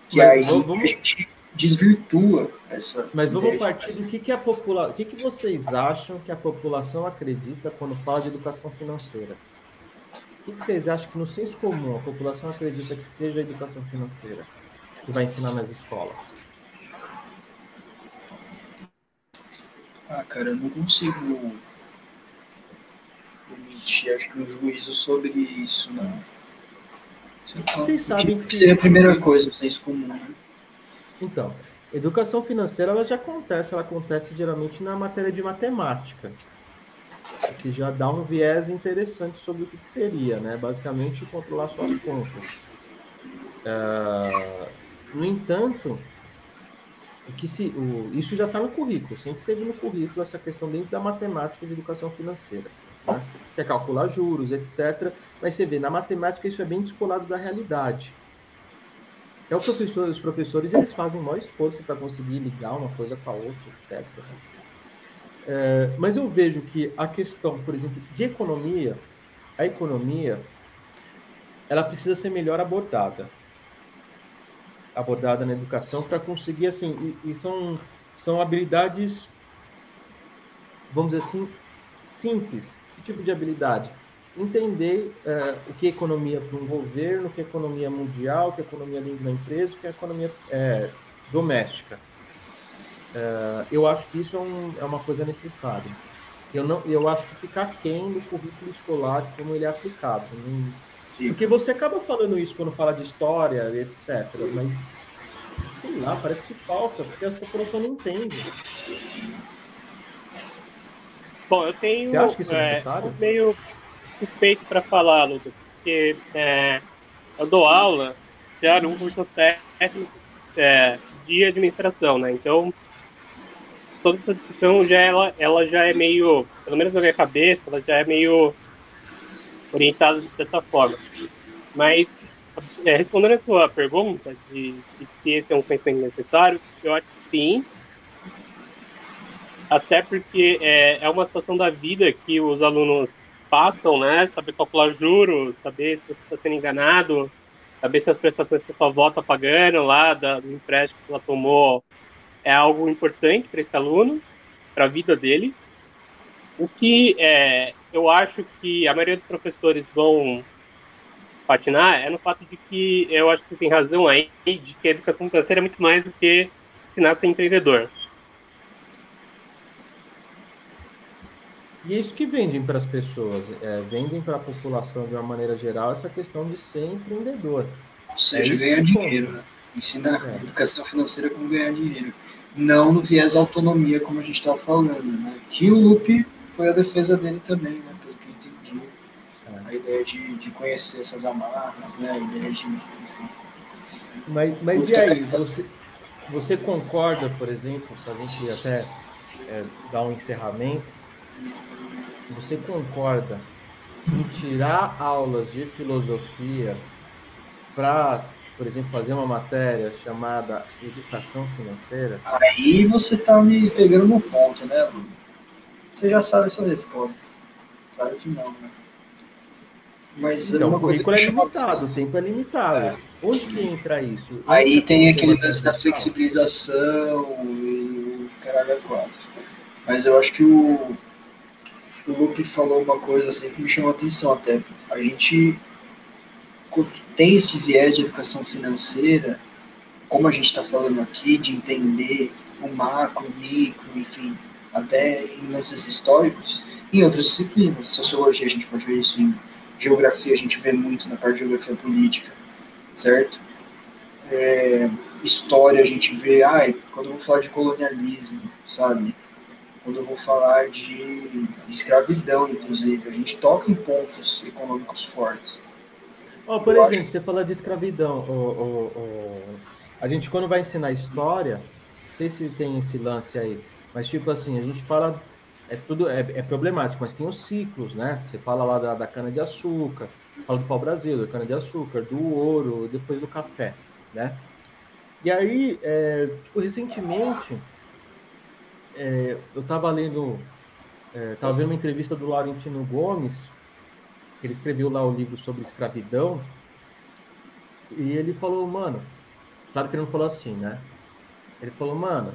Que Mas aí vamos... a gente desvirtua essa. Mas vamos partir do que, que a população. O que, que vocês acham que a população acredita quando fala de educação financeira? O que, que vocês acham que no senso comum a população acredita que seja a educação financeira que vai ensinar nas escolas? Ah, cara, eu não consigo emitir, acho que um juízo sobre isso, não. Vocês sabem que seria a primeira coisa, o senso comum, né? Então, educação financeira ela já acontece, ela acontece geralmente na matéria de matemática, que já dá um viés interessante sobre o que, seria, né? Basicamente, controlar suas contas. Uh, no entanto, que se, o, isso já está no currículo, sempre teve no currículo essa questão dentro da matemática de educação financeira. Né? Que é calcular juros, etc. Mas você vê, na matemática isso é bem descolado da realidade. É o professor, os professores eles fazem o maior esforço para conseguir ligar uma coisa com a outra, etc. É, mas eu vejo que a questão, por exemplo, de economia, a economia, ela precisa ser melhor abordada, abordada na educação para conseguir assim, e, e, são são habilidades, vamos dizer assim, simples. Que tipo de habilidade? Entender uh, o que é economia para um governo, o que é economia mundial, o que é economia dentro da empresa, o que é economia é, doméstica. Uh, eu acho que isso é, um, é, uma coisa necessária. Eu, não, eu acho que fica quem do currículo escolar como ele é aplicado. Não, porque você acaba falando isso quando fala de história, etc. Mas, sei lá, parece que falta, porque a população não entende. Bom, eu tenho. Você acha que isso é, é necessário? meio suspeito para falar, Lucas, porque é, eu dou aula já num curso técnico é, de administração, né? Então, toda essa discussão já ela, ela já é meio, pelo menos na minha cabeça, ela já é meio orientada dessa forma. Mas, é, respondendo a sua pergunta de, de se esse é um conhecimento necessário, eu acho que sim, até porque é, é uma situação da vida que os alunos passam, né? Saber calcular juros, saber se você está sendo enganado, saber se as prestações que a sua avó está pagando lá da, do empréstimo que ela tomou é algo importante para esse aluno, para a vida dele. O que é, eu acho que a maioria dos professores vão patinar é no fato de que eu acho que tem razão aí de que a educação financeira é muito mais do que ensinar a ser empreendedor. E é isso que vendem para as pessoas, é, vendem para a população de uma maneira geral essa questão de ser empreendedor. Ou seja, é ganhar dinheiro, né? Ensinar é. educação financeira como ganhar dinheiro. Não no viés autonomia, como a gente estava falando, né? Que o Lupe foi a defesa dele também, né? Pelo que eu entendi. É. A ideia de, de conhecer essas amarras, né? A ideia de. Enfim. Mas, mas e aí, você, você concorda, por exemplo, se a gente até é, dar um encerramento, você concorda em tirar aulas de filosofia para, por exemplo, fazer uma matéria chamada Educação Financeira? Aí você está me pegando no ponto, né, Lu? Você já sabe a sua resposta. Claro que não, né? Mas então, uma coisa o é limitado, o tempo é limitado. É. Onde que entra isso? Aí tem aquele lance da flexibilização e o caralho é quatro. Mas eu acho que o, o Lupe falou uma coisa assim que me chamou a atenção até. A gente tem esse viés de educação financeira, como a gente está falando aqui, de entender o macro, o micro, enfim, até em lances históricos, em outras disciplinas. Sociologia a gente pode ver isso, em geografia a gente vê muito na parte de geografia política, certo? É, história a gente vê, ai, quando eu vou falar de colonialismo, sabe? Quando eu vou falar de escravidão, inclusive. A gente toca em pontos econômicos fortes. Oh, por eu exemplo, acho... você fala de escravidão. Oh, oh, a gente, quando vai ensinar história, não sei se tem esse lance aí, mas tipo assim, a gente fala. É tudo é, é problemático, mas tem os ciclos, né? Você fala lá da, da cana-de-açúcar, fala do pau-brasil, da cana-de-açúcar, do ouro, depois do café, né? E aí, é, tipo, recentemente, é, eu estava lendo, estava é, vendo uma entrevista do Laurentino Gomes, ele escreveu lá o livro sobre escravidão, e ele falou, mano, claro que ele não falou assim, né? Ele falou, mano.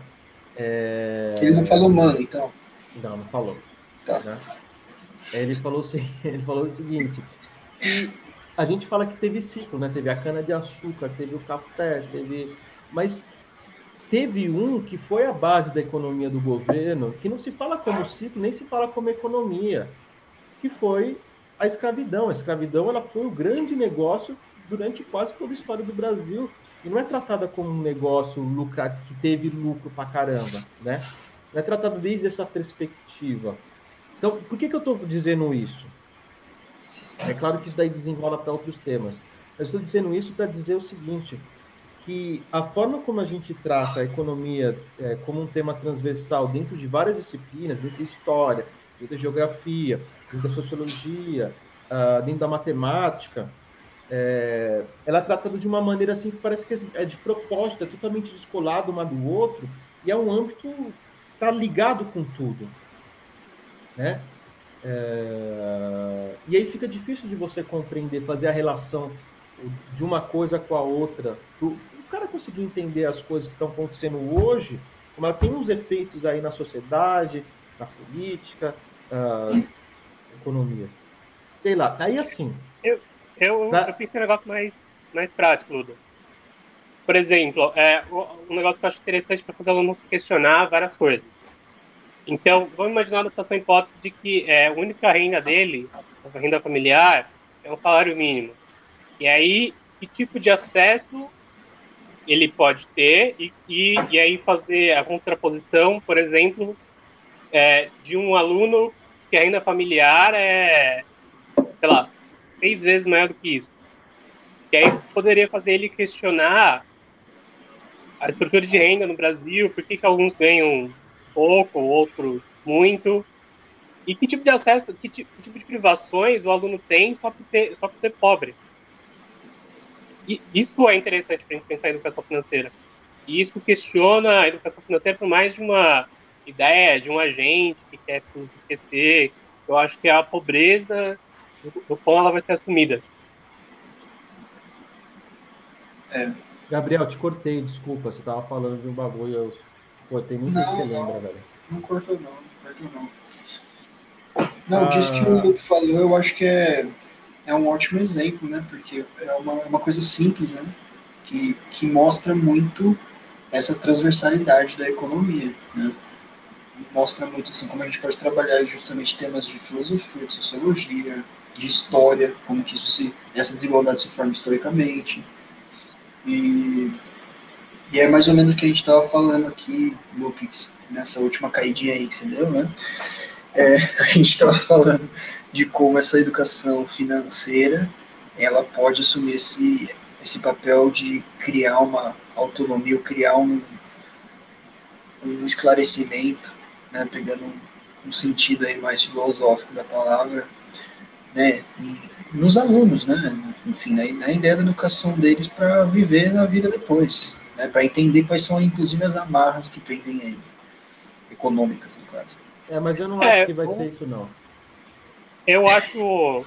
É... Ele não falou, mano, então. Não, não falou. Tá. Né? Ele falou, assim, ele falou o seguinte: a gente fala que teve ciclo, né? Teve a cana-de-açúcar, teve o café, teve. Mas teve um que foi a base da economia do governo, que não se fala como ciclo, nem se fala como economia, que foi a escravidão. A escravidão ela foi o grande negócio durante quase toda a história do Brasil e não é tratada como um negócio lucra, que teve lucro pra caramba, né? Não é tratado desde essa perspectiva. Então, por que, que eu estou dizendo isso? É claro que isso daí desenrola para outros temas. Mas estou dizendo isso para dizer o seguinte, que a forma como a gente trata a economia é, como um tema transversal dentro de várias disciplinas, dentro da história, dentro da geografia, dentro da sociologia, uh, dentro da matemática, é, ela é tratada de uma maneira assim que parece que é de propósito, é totalmente descolado uma do outro, e é um âmbito está ligado com tudo, né? É, e aí fica difícil de você compreender, fazer a relação de uma coisa com a outra. Cara conseguir entender as coisas que estão acontecendo hoje, como ela tem uns efeitos aí na sociedade, na política, uh, economia. Sei lá, aí assim. Eu, eu, pra... eu fico um negócio mais, mais prático, Ludo. Por exemplo, é, um negócio que eu acho interessante para fazer o aluno questionar várias coisas. Então, vamos imaginar situação hipótese de que é, a única renda dele, a renda familiar, é um salário mínimo. E aí, que tipo de acesso ele pode ter e, e, e aí fazer a contraposição, por exemplo, é, de um aluno que a renda familiar é, sei lá, seis vezes maior do que isso. E aí poderia fazer ele questionar a estrutura de renda no Brasil, por que, que alguns ganham pouco, outros muito, e que tipo de acesso, que tipo, que tipo de privações o aluno tem só por, ter, só por ser pobre. Isso é interessante para a gente pensar em educação financeira. E isso questiona a educação financeira por mais de uma ideia, de um agente que quer se enriquecer. Eu acho que é a pobreza do qual ela vai ser assumida. É. Gabriel, te cortei, desculpa. Você estava falando de um bagulho, eu cortei, nem sei se você lembra, velho. Não cortou, não. Não cortou, não. Não, ah... disso que o Luke falou, eu acho que é, é um ótimo exemplo, né? Porque é uma, é uma coisa simples, né? Que, que mostra muito essa transversalidade da economia, né? Mostra muito assim como a gente pode trabalhar justamente temas de filosofia, de sociologia, de história, como que isso se, essa desigualdade se forma historicamente. E, e é mais ou menos o que a gente estava falando aqui, Lupix, nessa última caidinha aí que você deu, né? É, a gente estava falando de como essa educação financeira ela pode assumir esse, esse papel de criar uma autonomia, ou criar um, um esclarecimento, né, pegando um, um sentido aí mais filosófico da palavra, né, nos alunos, né, enfim, na, na ideia da educação deles para viver na vida depois, né, para entender quais são, inclusive, as amarras que prendem ele, econômicas, no caso. É, mas eu não é, acho que vai ser isso, não. Eu acho.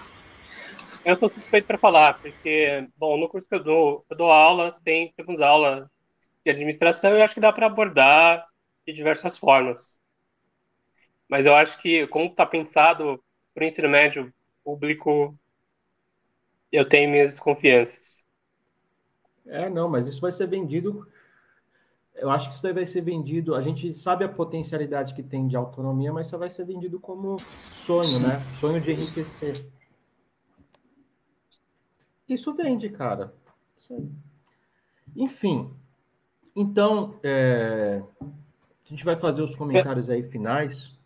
Eu sou suspeito para falar, porque, bom, no curso que eu dou, eu dou aula, tem, temos aula de administração e eu acho que dá para abordar de diversas formas. Mas eu acho que, como está pensado para o ensino médio público, eu tenho minhas desconfianças. É, não, mas isso vai ser vendido. Eu acho que isso vai ser vendido. A gente sabe a potencialidade que tem de autonomia, mas isso vai ser vendido como sonho, Sim. né? Sonho de enriquecer. Isso vende, cara. Isso Enfim. Então, é... a gente vai fazer os comentários aí finais.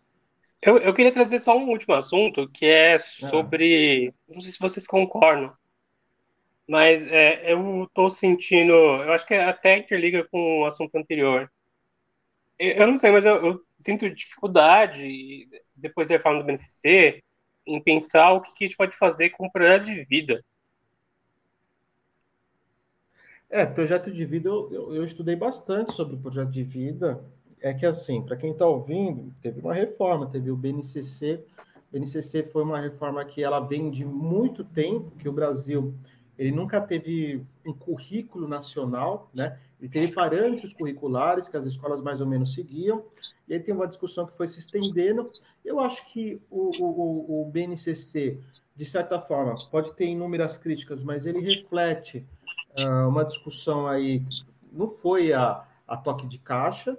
Eu, eu queria trazer só um último assunto, que é ah. sobre. Não sei se vocês concordam, mas é, eu estou sentindo. Eu acho que até interliga com o assunto anterior. Eu, eu não sei, mas eu, eu, sinto dificuldade, depois da reforma do BNCC, em pensar o que a gente pode fazer com o projeto de vida. É, projeto de vida, eu, eu, eu estudei bastante sobre o projeto de vida é que assim, para quem está ouvindo, teve uma reforma, teve o BNCC. O BNCC foi uma reforma que ela vem de muito tempo, que o Brasil ele nunca teve um currículo nacional, né? Ele teve parâmetros curriculares que as escolas mais ou menos seguiam, e aí tem uma discussão que foi se estendendo. Eu acho que o, o, o BNCC, de certa forma, pode ter inúmeras críticas, mas ele reflete uh, uma discussão aí, não foi a, a toque de caixa,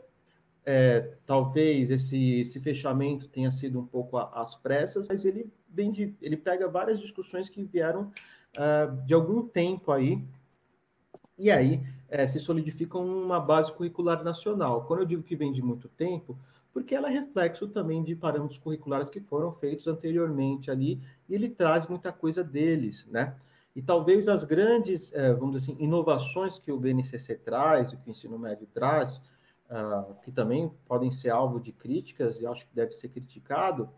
é, talvez esse, esse fechamento tenha sido um pouco às pressas, mas ele vem de, ele pega várias discussões que vieram uh, de algum tempo aí, e aí é, se solidificam uma base curricular nacional. Quando eu digo que vem de muito tempo, porque ela é reflexo também de parâmetros curriculares que foram feitos anteriormente ali, e ele traz muita coisa deles, né? E talvez as grandes, é, vamos dizer assim, inovações que o BNCC traz, o que o ensino médio traz, uh, que também podem ser alvo de críticas, e acho que deve ser criticado,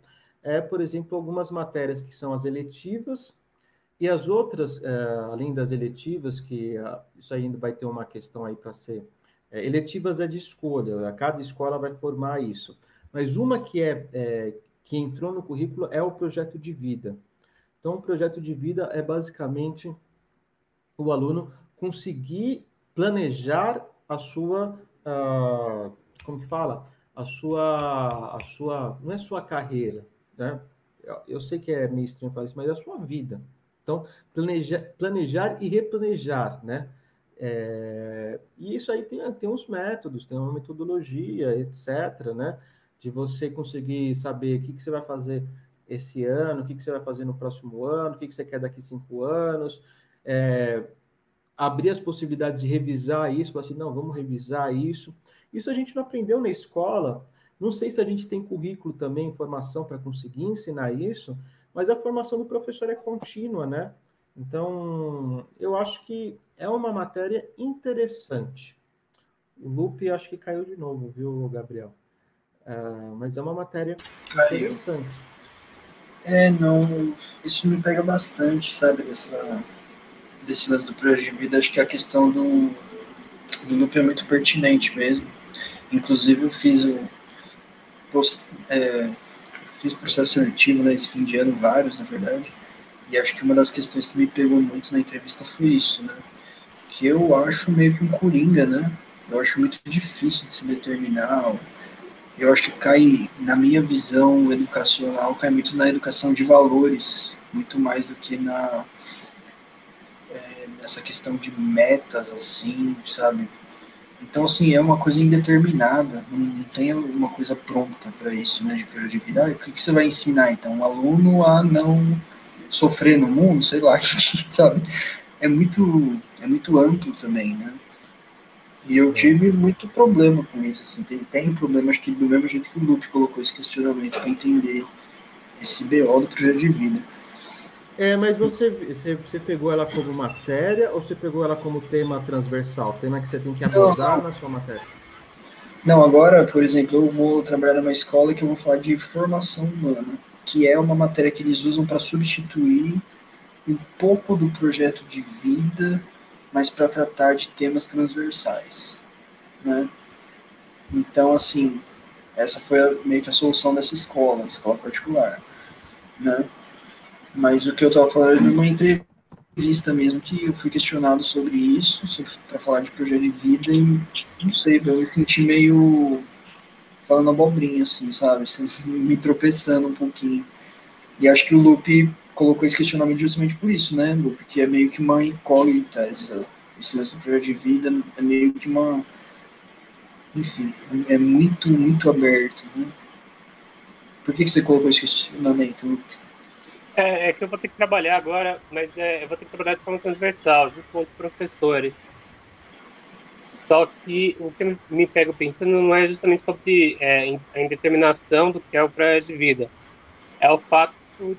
é, por exemplo, algumas matérias que são as eletivas, e as outras, é, além das eletivas, que uh, isso ainda vai ter uma questão aí para ser. É, eletivas é de escolha, cada escola vai formar isso. Mas uma que é, é, que entrou no currículo é o projeto de vida. Então, o projeto de vida é basicamente o aluno conseguir planejar a sua, uh, como que fala? A sua, a sua, não é sua carreira, né? Eu, eu sei que é meio estranho falar isso, mas é a sua vida. Então, planejar, planejar e replanejar, né? É, e isso aí tem, tem uns métodos, tem uma metodologia, etc., né? De você conseguir saber o que, que você vai fazer esse ano, o que, que você vai fazer no próximo ano, o que, que você quer daqui cinco anos, é, abrir as possibilidades de revisar isso, falar assim, não, vamos revisar isso. Isso a gente não aprendeu na escola, não sei se a gente tem currículo também, formação para conseguir ensinar isso, mas a formação do professor é contínua, né? Então, eu acho que é uma matéria interessante. O loop acho que caiu de novo, viu, Gabriel? Uh, mas é uma matéria caiu. interessante. É, não, isso me pega bastante, sabe, dessa, desse lance do projeto de vida. Acho que a questão do, do loop é muito pertinente mesmo. Inclusive, eu fiz o. Post, é, fiz processo seletivo nesse né, fim de ano, vários, na verdade, e acho que uma das questões que me pegou muito na entrevista foi isso, né? Que eu acho meio que um coringa, né? Eu acho muito difícil de se determinar. Eu acho que cai, na minha visão educacional, cai muito na educação de valores, muito mais do que na é, nessa questão de metas, assim, sabe? Então, assim, é uma coisa indeterminada, não, tem uma coisa pronta para isso, né, de projeto de vida. O que, que você vai ensinar, então? Um aluno a não sofrer no mundo, sei lá, sabe? É muito, é muito amplo também, né? E eu tive muito problema com isso, assim, tem, tem problema, acho que do mesmo jeito que o Lupe colocou esse questionamento para entender esse BO do projeto de vida. É, mas você, você, você, pegou ela como matéria ou você pegou ela como tema transversal? Tema que você tem que abordar não, na sua matéria? Não, agora, por exemplo, eu vou trabalhar numa escola que eu vou falar de formação humana, que é uma matéria que eles usam para substituir um pouco do projeto de vida, mas para tratar de temas transversais, né? Então, assim, essa foi a, meio que a solução dessa escola, escola particular, né? Mas o que eu estava falando é uma entrevista mesmo que eu fui questionado sobre isso, para falar de projeto de vida e não sei, eu me senti meio falando abobrinha, assim, sabe? Me tropeçando um pouquinho. E acho que o Lupe colocou esse questionamento justamente por isso, né, Lupe? Que é meio que uma incógnita, essa, esse lance do projeto de vida é meio que uma. Enfim, é muito, muito aberto, né? Por que, que você colocou esse questionamento, Lupe? É, é, que eu vou ter que trabalhar agora, mas é, eu vou ter que trabalhar de forma transversal, junto com os professores. Só que o que me pego pensando não é justamente sobre é, a indeterminação do que é o projeto de vida. É o fato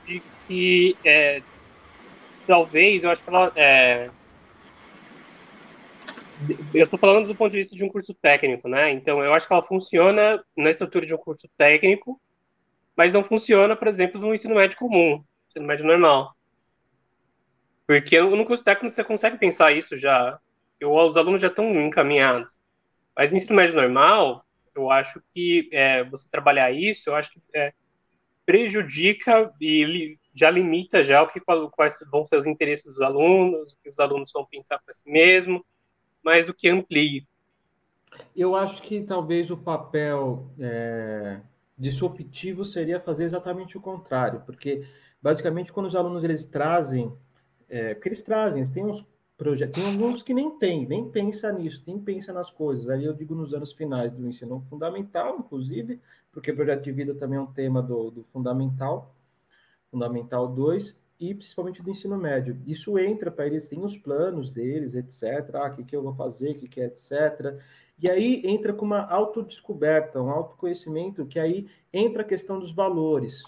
de que, é, talvez, eu acho que ela. É, eu estou falando do ponto de vista de um curso técnico, né? Então, eu acho que ela funciona na estrutura de um curso técnico, mas não funciona, por exemplo, no ensino médio comum ensino médio normal. Porque no curso técnico você consegue pensar isso já. os alunos já estão encaminhados. Mas no ensino médio normal, eu acho que é, você trabalhar isso, eu acho que é, prejudica e já limita já o que quais vão ser os interesses dos alunos, o que os alunos vão pensar para si mesmo, mais do que amplie. Eu acho que talvez o papel é, disruptivo seria fazer exatamente o contrário, porque basicamente quando os alunos eles trazem, é, porque eles trazem, eles têm uns projetos, tem alguns que nem tem, nem pensa nisso, nem pensa nas coisas. Ali eu digo nos anos finais do ensino fundamental, inclusive, porque projeto de vida também é um tema do, do fundamental, fundamental 2, e principalmente do ensino médio. Isso entra para eles, tem os planos deles, etc. Ah, o que, que eu vou fazer, o que, que é, etc. E aí entra com uma autodescoberta, um autoconhecimento, que aí entra a questão dos valores,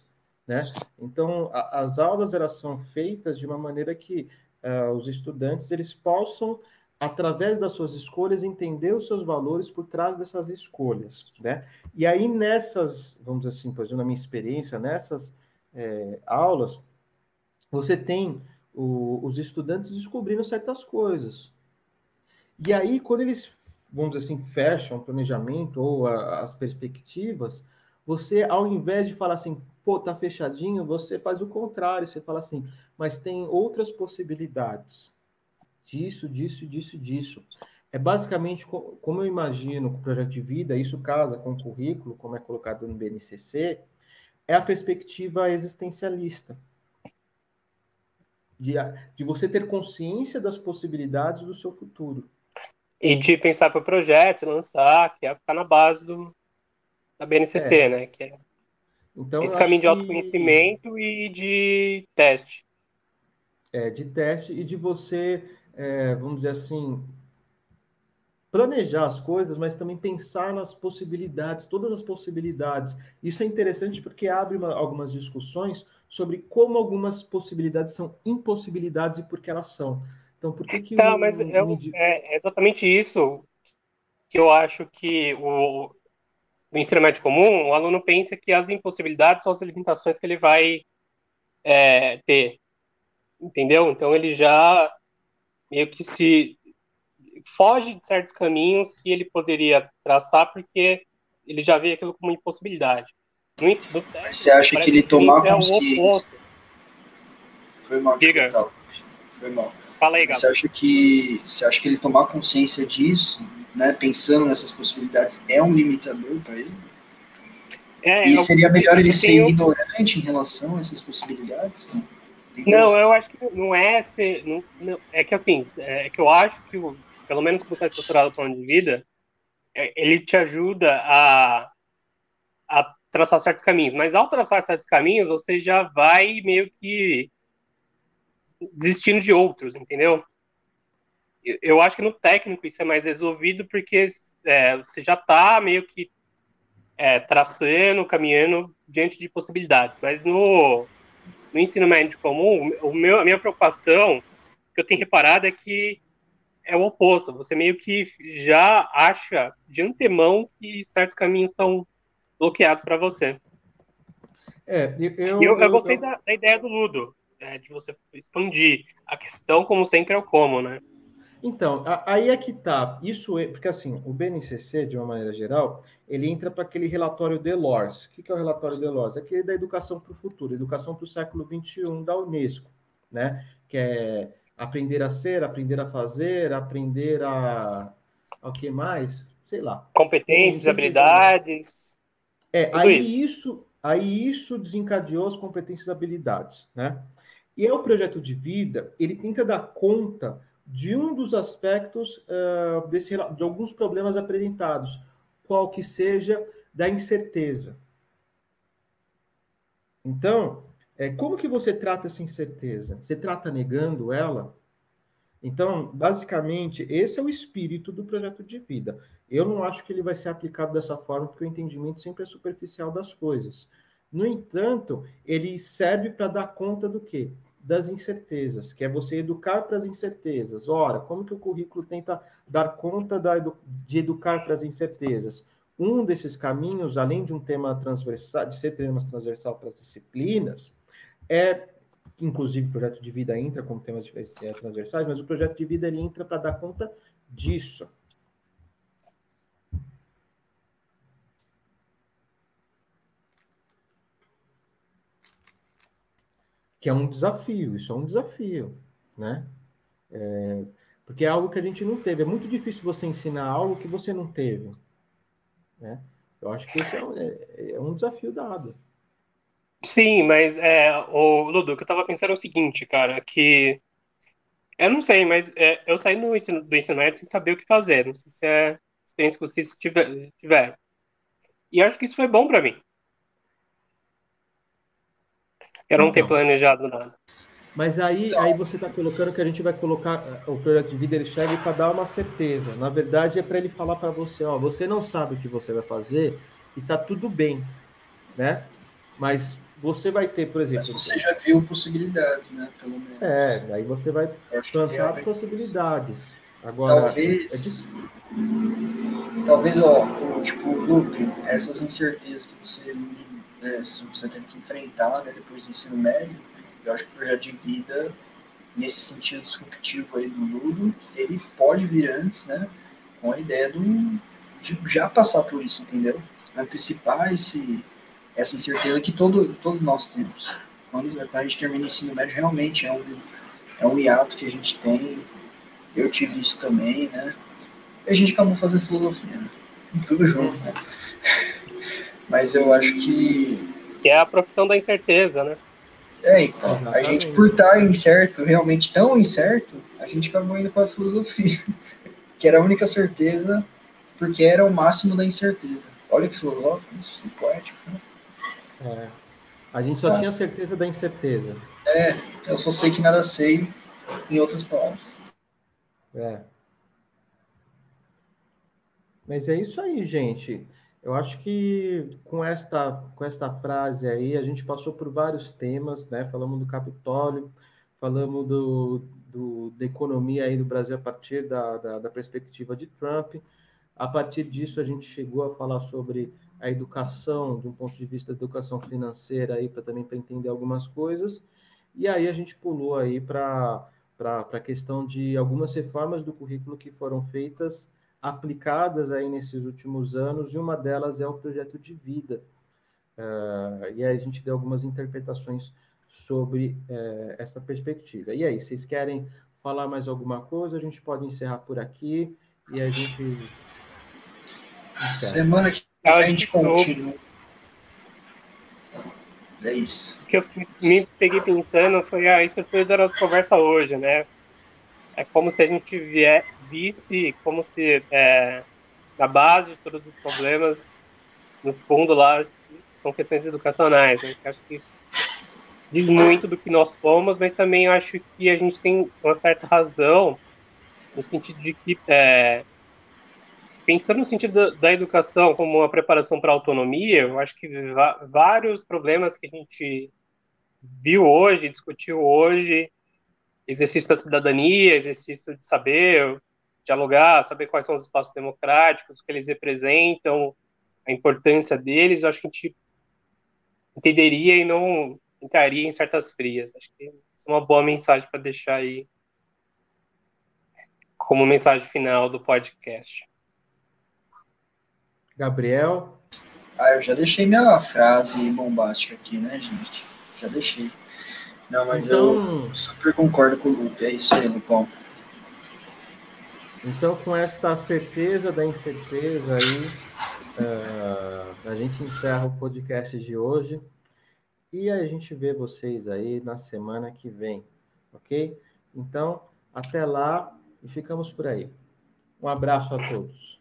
né? Então, a, as aulas elas são feitas de uma maneira que uh, os estudantes eles possam, através das suas escolhas, entender os seus valores por trás dessas escolhas, né? E aí nessas, vamos assim, por exemplo, na minha experiência, nessas é, aulas, você tem o, os estudantes descobrindo certas coisas. E aí, quando eles vamos dizer assim, fecham o planejamento ou a, as perspectivas, você, ao invés de falar assim, pô, tá fechadinho, você faz o contrário, você fala assim, mas tem outras possibilidades disso, disso, disso, disso. É basicamente como eu imagino o projeto de vida, isso casa com o currículo, como é colocado no BNCC, é a perspectiva existencialista. De, de você ter consciência das possibilidades do seu futuro. E de pensar para o projeto, lançar, que é ficar na base do, da BNCC, é. né? Que é então, esse caminho de autoconhecimento que... e de teste. É, de teste e de você, é, vamos dizer assim, planejar as coisas, mas também pensar nas possibilidades, todas as possibilidades. Isso é interessante porque abre uma, algumas discussões sobre como algumas possibilidades são impossibilidades e por que elas são. Então, por que que tá, o, mas é, é, exatamente isso que eu acho que o, o ensino médio comum, o aluno pensa que as impossibilidades são as limitações que ele vai é, ter, entendeu? Então, ele já meio que se foge de certos caminhos que ele poderia traçar porque ele já vê aquilo como impossibilidade. No, no Mas você acha que ele tomar consciência... Foi mal, Diga. Foi mal. Fala aí. Você acha que você acha que ele tomar consciência disso, né, pensando nessas possibilidades, é um limitador para ele? É, e seria melhor ele ser ignorante em relação a essas possibilidades? Entendeu? Não, eu acho que não é ser. Não, não, é que assim, é que eu acho que, pelo menos com o estruturado plano de vida, é, ele te ajuda a, a traçar certos caminhos. Mas ao traçar certos caminhos, você já vai meio que desistindo de outros, entendeu? Eu acho que no técnico isso é mais resolvido porque é, você já está meio que é, traçando, caminhando diante de possibilidades. Mas no, no ensino médio comum, o meu, a minha preocupação que eu tenho reparado é que é o oposto. Você meio que já acha de antemão que certos caminhos estão bloqueados para você. É, eu, eu, eu, gostei eu... Da, da, ideia do Ludo é, de você expandir. A questão, como sempre, é o como, né? Então, aí é que tá. Isso é, porque assim, o BNCC, de uma maneira geral, ele entra para aquele relatório Delors. O que é o relatório Delors? É aquele da educação para o futuro, educação para o século XXI da Unesco, né? Que é aprender a ser, aprender a fazer, aprender a. O que mais? Sei lá. Competências, habilidades. É, aí isso. isso, aí isso desencadeou as competências e habilidades, né? E é o projeto de vida, ele tenta dar conta de um dos aspectos uh, desse, de alguns problemas apresentados, qual que seja da incerteza. Então, é, como que você trata essa incerteza? Você trata negando ela? Então, basicamente, esse é o espírito do projeto de vida. Eu não acho que ele vai ser aplicado dessa forma, porque o entendimento sempre é superficial das coisas. No entanto, ele serve para dar conta do quê? Das incertezas, que é você educar para as incertezas. Ora, como que o currículo tenta dar conta da, de educar para as incertezas? Um desses caminhos, além de um tema transversal, de ser temas transversal para as disciplinas, é, inclusive o projeto de vida entra como temas é, transversais, mas o projeto de vida ele entra para dar conta disso. Que é um desafio, isso é um desafio, né? É, porque é algo que a gente não teve. É muito difícil você ensinar algo que você não teve, né? Eu acho que esse é um, é, é um desafio dado. Sim, mas é, o Ludo, que eu tava pensando é o seguinte, cara, que eu não sei, mas é, eu saí do ensino, do ensino médio sem saber o que fazer. Não sei se é experiência que vocês tiveram. E acho que isso foi bom para mim. Eu não então, ter planejado nada. Mas aí, aí você está colocando que a gente vai colocar o projeto de vida ele chega para dar uma certeza. Na verdade, é para ele falar para você, ó, você não sabe o que você vai fazer e tá tudo bem, né? Mas você vai ter, por exemplo. Mas você já viu possibilidades, né? Pelo menos. É, aí você vai plantar possibilidades. Agora. Talvez. É Talvez, ó, tipo, Lupe, essas incertezas que você, né, você teve que enfrentar né, depois do ensino médio, eu acho que o projeto de vida, nesse sentido disruptivo aí do Ludo, ele pode vir antes, né? Com a ideia do, de já passar por isso, entendeu? Antecipar esse essa incerteza que todo, todos nós temos. Quando, quando a gente termina o ensino médio, realmente é um, é um hiato que a gente tem. Eu tive isso também, né? E a gente acabou fazendo filosofia, né? tudo junto, né? Mas eu acho que. Que é a profissão da incerteza, né? É, então. A gente, por estar incerto, realmente tão incerto, a gente acabou indo para a filosofia, que era a única certeza, porque era o máximo da incerteza. Olha que filosófico, e poético, né? É. A gente só é. tinha certeza da incerteza. É, eu só sei que nada sei, em outras palavras. É. Mas é isso aí, gente. Eu acho que com esta, com esta frase aí, a gente passou por vários temas, né? Falamos do Capitólio, falamos do, do, da economia aí do Brasil a partir da, da, da perspectiva de Trump. A partir disso, a gente chegou a falar sobre a educação, de um ponto de vista da educação financeira, aí para também para entender algumas coisas. E aí a gente pulou aí para a questão de algumas reformas do currículo que foram feitas, aplicadas aí nesses últimos anos, e uma delas é o projeto de vida. Uh, e aí a gente deu algumas interpretações sobre uh, essa perspectiva. E aí, vocês querem falar mais alguma coisa? A gente pode encerrar por aqui e a gente. Semana que a gente continua. É isso. O que eu me peguei pensando foi a estrutura da nossa conversa hoje, né? É como se a gente vier, visse como se é, na base de todos os problemas, no fundo lá, são questões educacionais. Né? Acho que diz muito do que nós somos, mas também acho que a gente tem uma certa razão no sentido de que é, pensando no sentido da, da educação como uma preparação para autonomia, eu acho que vários problemas que a gente viu hoje, discutiu hoje, exercício da cidadania, exercício de saber, dialogar, saber quais são os espaços democráticos, o que eles representam, a importância deles, eu acho que a gente entenderia e não entraria em certas frias. Acho que é uma boa mensagem para deixar aí como mensagem final do podcast. Gabriel? Ah, eu já deixei minha frase bombástica aqui, né, gente? Já deixei. Não, mas então... eu super concordo com o Lupe. É isso aí, Lupão. Então, com esta certeza da incerteza aí, uh, a gente encerra o podcast de hoje e a gente vê vocês aí na semana que vem, ok? Então, até lá e ficamos por aí. Um abraço a todos.